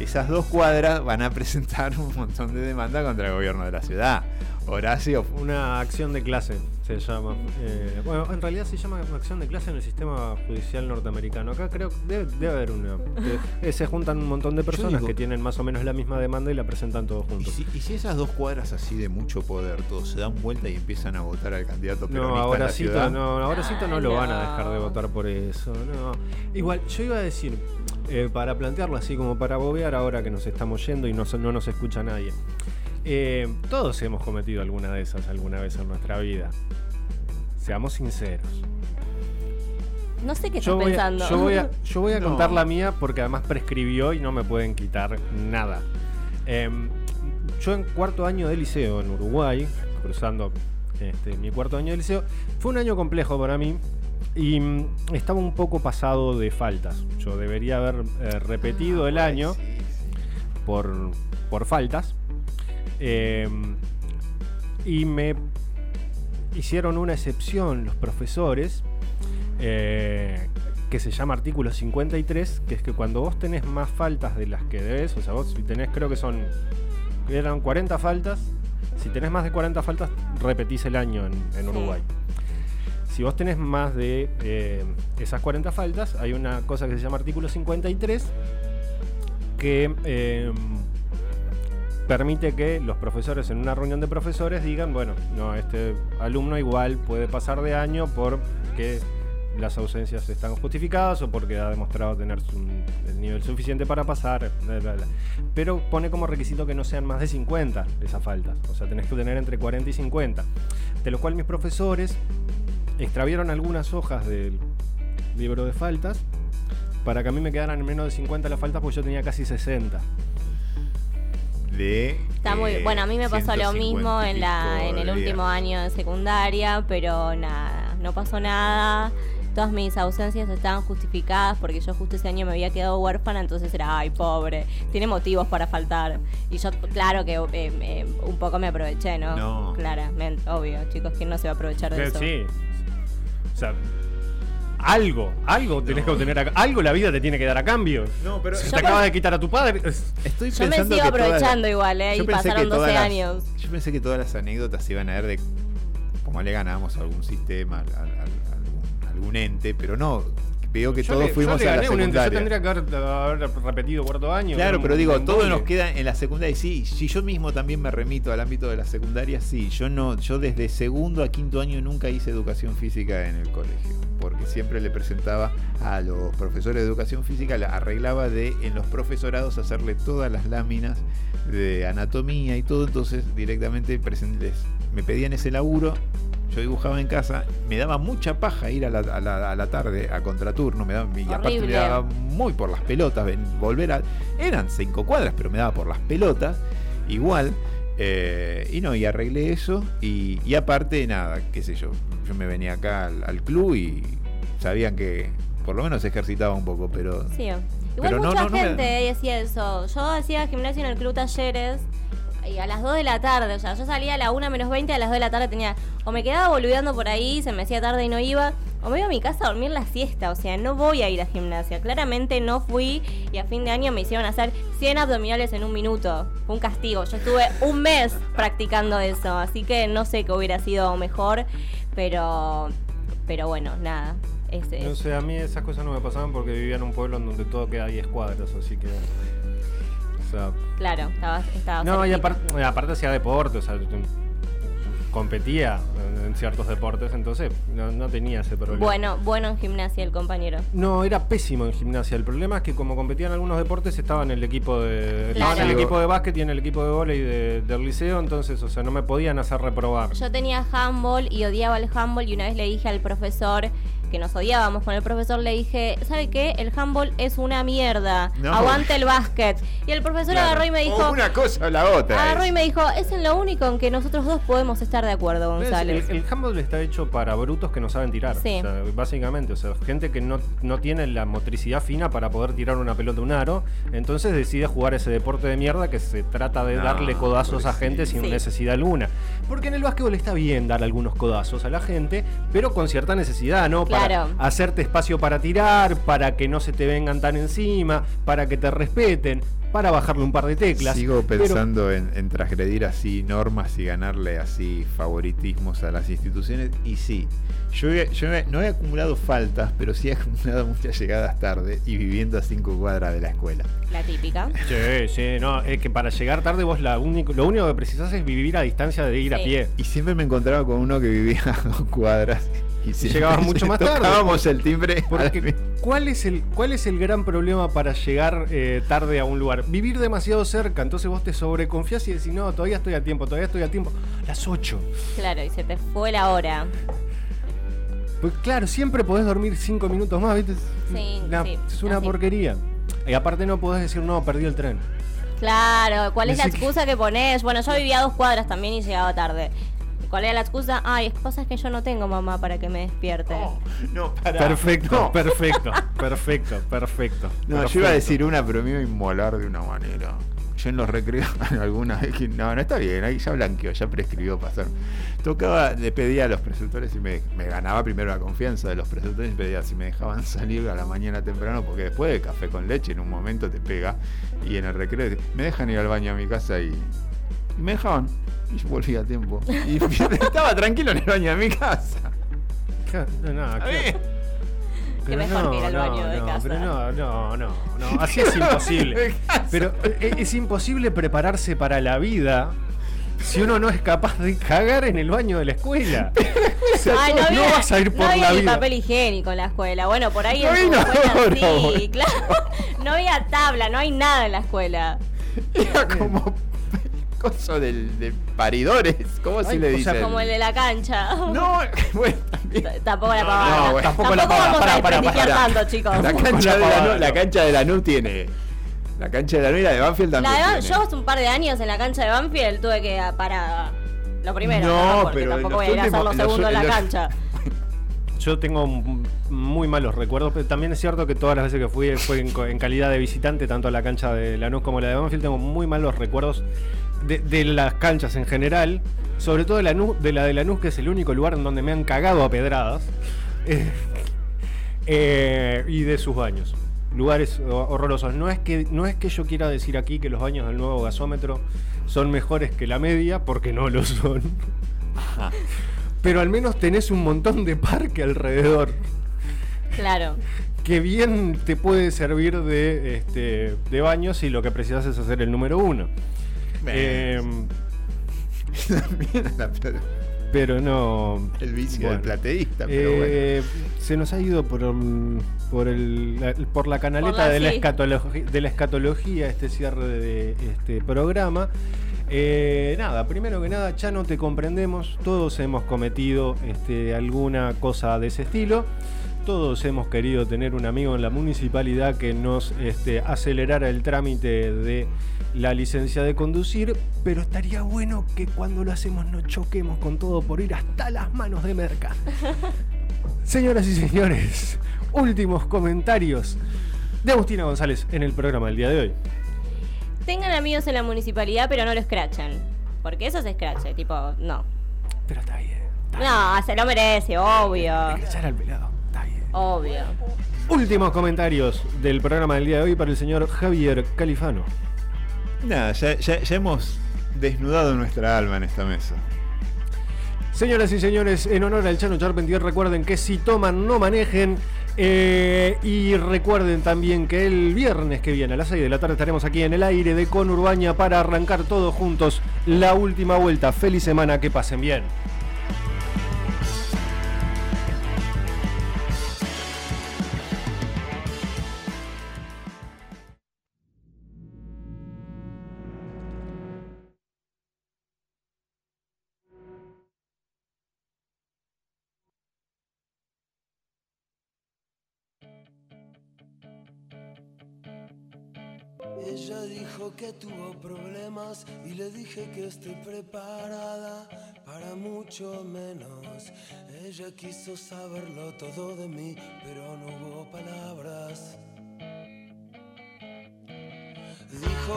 Esas dos cuadras van a presentar un montón de demanda contra el gobierno de la ciudad. Horacio, Una acción de clase se llama. Eh, bueno, en realidad se llama acción de clase en el sistema judicial norteamericano. Acá creo que debe, debe haber una. que, eh, se juntan un montón de personas digo- que tienen más o menos la misma demanda y la presentan todos ¿y juntos. si, y si esas dos cuadras así de mucho poder, todos se dan vuelta y empiezan a votar al candidato peronista No, en ahora ciudad? no, ahoracito no Ay, lo van a no. dejar de votar por eso. No. Igual, yo iba a decir, eh, para plantearlo así como para bobear ahora que nos estamos yendo y no, no nos escucha nadie. Eh, todos hemos cometido alguna de esas alguna vez en nuestra vida. Seamos sinceros. No sé qué estás Yo voy, a, pensando. yo voy a- yo voy a No. contar la mía porque además prescribió y no me pueden quitar nada. Em, yo en cuarto año de liceo en Uruguay, cruzando este, mi cuarto año de liceo, fue un año complejo para mí y mm, estaba un poco pasado de faltas. Yo debería haber eh, repetido el año Sí, sí. por, por faltas. Em, y me hicieron una excepción los profesores eh, que se llama artículo 53, que es que cuando vos tenés más faltas de las que debes, o sea, vos si tenés, creo que son, eran 40 faltas, si tenés más de 40 faltas, repetís el año en, en Sí. Uruguay. Si vos tenés más de eh, esas 40 faltas, hay una cosa que se llama artículo 53, que eh, permite que los profesores en una reunión de profesores digan, bueno, no, este alumno igual puede pasar de año porque las ausencias están justificadas o porque ha demostrado tener el nivel suficiente para pasar, pero pone como requisito que no sean más de 50 esas faltas, o sea, tenés que tener entre 40 y 50, de lo cual mis profesores extravieron algunas hojas del libro de faltas para que a mí me quedaran en menos de 50 las faltas porque yo tenía casi 60. De, Está muy eh, bueno, a mí me pasó lo 150 mismo en la en el último días. año de secundaria, pero nada, no pasó nada. Todas mis ausencias estaban justificadas porque yo justo ese año me había quedado huérfana, entonces era, ay, pobre, tiene motivos para faltar. Y yo, claro que eh, eh, un poco me aproveché, ¿no? No. Claramente, obvio, chicos, ¿quién no se va a aprovechar de Eh, eso? Sí. O sea, algo, algo tenés que obtener, a- algo la vida te tiene que dar a cambio. No, pero Si Yo te por- acabas de quitar a tu padre, es- estoy Yo me pensando sigo que todas las- aprovechando igual, ¿eh? Yo Y pensé que pasaron todas 12 las- años. Yo pensé que todas las anécdotas iban a ver de cómo le ganamos a algún sistema, a, a- a algún, algún ente, pero no. Veo que yo todos le- fuimos yo a la gané un Yo secundaria. tendría que haber, haber repetido cuarto año. Claro, pero digo, todo nos queda en la secundaria. Sí, si yo mismo también me remito al ámbito de la secundaria, sí. Yo no, yo desde segundo a quinto año nunca hice educación física en el colegio. Porque siempre le presentaba a los profesores de educación física, la arreglaba de en los profesorados hacerle todas las láminas de anatomía y todo. Entonces directamente les- me pedían ese laburo. Yo dibujaba en casa, me daba mucha paja ir a la, a la- a la tarde a contraturno, me daba, y aparte me daba muy por las pelotas, volver a... Eran cinco cuadras, pero me daba por las pelotas, igual. eh, y no, y arreglé eso, y, y aparte, nada, qué sé yo, yo me venía acá al, al club y sabían que por lo menos ejercitaba un poco, pero... Sí. Igual Pero no, mucha no, no me- gente decía eso. Yo hacía gimnasio en el club talleres y a las 2 de la tarde, o sea, yo salía a la 1 menos 20, a las 2 de la tarde tenía, o me quedaba boludeando por ahí, se me hacía tarde y no iba, o me iba a mi casa a dormir la siesta, o sea, no voy a ir a gimnasia. Claramente no fui y a fin de año me hicieron hacer 100 abdominales en un minuto. Fue un castigo. Yo estuve un mes practicando eso, así que no sé qué hubiera sido mejor, pero, pero bueno, nada. Sé, a mí esas cosas no me pasaban porque vivía en un pueblo en donde todo queda a 10 cuadras, así que. Sea. Claro, estaba, estaba No, y aparte, aparte hacía deporte, o sea, competía en, en ciertos deportes, entonces no, no tenía ese problema. Bueno, bueno en gimnasia el compañero. No, era pésimo en gimnasia. El problema es que como competía en algunos deportes estaba en el equipo de. Estaba en Claro. el equipo de básquet y en el equipo de vóley de- del liceo, entonces, o sea, no me podían hacer reprobar. Yo tenía handball y odiaba el handball y una vez le dije al profesor que nos odiábamos con el profesor, le dije, ¿sabe qué? El handball es una mierda. No. Aguante el básquet. Y el profesor Claro. agarró y me O dijo... una cosa o la otra. Agarró es. y me dijo, es en lo único en que nosotros dos podemos estar de acuerdo, González. el handball está hecho para brutos que no saben tirar. Sí. O sea, básicamente, o sea, gente que no, no tiene la motricidad fina para poder tirar una pelota a un aro. Entonces decide jugar ese deporte de mierda que se trata de No, darle codazos a gente sin Sí. necesidad alguna. Porque en el básquetbol está bien dar algunos codazos a la gente, pero con cierta necesidad, ¿no? Claro. Para hacerte espacio para tirar, para que no se te vengan tan encima, para que te respeten, para bajarle un par de teclas. Sigo Pero- pensando en, en transgredir así normas y ganarle así favoritismos a las instituciones. Y sí, yo, he- yo he- no he acumulado faltas, pero sí he acumulado muchas llegadas tarde y viviendo a cinco cuadras de la escuela. La típica. Sí, sí, no, es que para llegar tarde vos la único, lo único que precisás es vivir a distancia de ir a pie. Y siempre me encontraba con uno que vivía a dos cuadras. Y Llegabas mucho más tarde. Tocábamos el timbre. Porque, ¿cuál, es el, ¿Cuál es el gran problema para llegar eh, tarde a un lugar? Vivir demasiado cerca, entonces vos te sobreconfías y decís, no, todavía estoy a tiempo, todavía estoy a tiempo. Las 8. Claro, y se te fue la hora. Pues claro, siempre podés dormir 5 minutos más, ¿viste? Sí, Una- sí, es una así. porquería. Y aparte no podés decir, no, perdí el tren. Claro, ¿cuál es la Decí que- excusa que pones? Bueno, yo vivía a dos cuadras también y llegaba tarde. ¿Cuál era la excusa? Ay, es cosas que yo no tengo mamá para que me despierte. No, pará. Perfecto, No. perfecto, perfecto, perfecto. No, yo iba a decir una, pero me iba a inmolar de una manera. Yo en los recreos alguna vez que. No, no está bien, ahí ya blanqueó, ya prescribió pasar. Tocaba, le pedía a los preceptores y me, me ganaba primero la confianza de los preceptores y pedía si me dejaban salir a la mañana temprano, porque después de café con leche en un momento te pega. Y en el recreo me dejan ir al baño a mi casa y, y me dejaban. Y yo volví a tiempo. Y estaba tranquilo en el baño de mi casa. No, no, Pero mejor que ir al no, baño de no, casa. Pero no, no, no, no, así es imposible. Pero eh, es imposible prepararse para la vida si uno no es capaz de cagar en el baño de la escuela. O sea, Ay, no, no, había, vas a ir por no había la vida. papel higiénico en la escuela. Bueno, por ahí No en tu escuela sí, claro. No había tabla, no hay nada en la escuela. Era como coso del, de paridores. ¿Cómo se Ay, le o sea, dice? Como el de la cancha. No, bueno, también. Tampoco la pavada. no, bueno. tampoco la pavada. vamos a pará, desprestigiar pará. tanto, chicos. La cancha, la de la, pavada, Nu- la no. cancha de la NU tiene. La cancha de la NU y la de Banfield La también. de Ban- tiene. yo hace un par de años en la cancha de Banfield tuve que parar lo primero, No, ¿no? porque pero tampoco voy a ir a hacer lo segundo en la los- cancha. Yo tengo muy malos recuerdos, pero también es cierto que todas las veces que fui fue en, en calidad de visitante, tanto a la cancha de Lanús como la de Banfield, tengo muy malos recuerdos de, de las canchas en general, sobre todo de, Lanús, de la de Lanús, que es el único lugar en donde me han cagado a pedradas, eh, eh, y de sus baños. Lugares ho- horrorosos. No es, que, no es que yo quiera decir aquí que los baños del nuevo gasómetro son mejores que la media, porque no lo son. Pero al menos tenés un montón de parque alrededor. Claro. Que bien te puede servir de, este, de baño si lo que precisas es hacer el número uno. Eh, plata- pero no. el vicio Bueno. del plateísta, pero bueno. Eh, Se nos ha ido por, um, por, el, la, por la canaleta Por la- de, la sí. escatologi- de la escatología este cierre de este programa. Eh, nada, primero que nada, ya no te comprendemos. Todos hemos cometido este, alguna cosa de ese estilo. Todos hemos querido tener un amigo en la municipalidad que nos este, acelerara el trámite de la licencia de conducir, pero estaría bueno que cuando lo hacemos no choquemos con todo por ir hasta las manos de merca. Señoras y señores, últimos comentarios de Agustina González en el programa del día de hoy. Tengan amigos en la municipalidad, pero no lo escrachan. Porque eso se escrache, tipo, no. Pero está bien. No, se lo merece, obvio. Hay que echar al pelado. Está bien. Obvio. Últimos comentarios del programa del día de hoy para el señor Javier Califano. Nada, ya, hemos desnudado nuestra alma en esta mesa. Señoras y señores, en honor al Chano Charpentier, recuerden que si toman, no manejen. eh, y recuerden también que el viernes que viene a las 6 de la tarde estaremos aquí en el aire de Conurbaña para arrancar todos juntos la última vuelta. Feliz semana, que pasen bien. Que tuvo problemas y le dije que estoy preparada para mucho menos. Ella quiso saberlo todo de mí, pero no hubo palabras. Dijo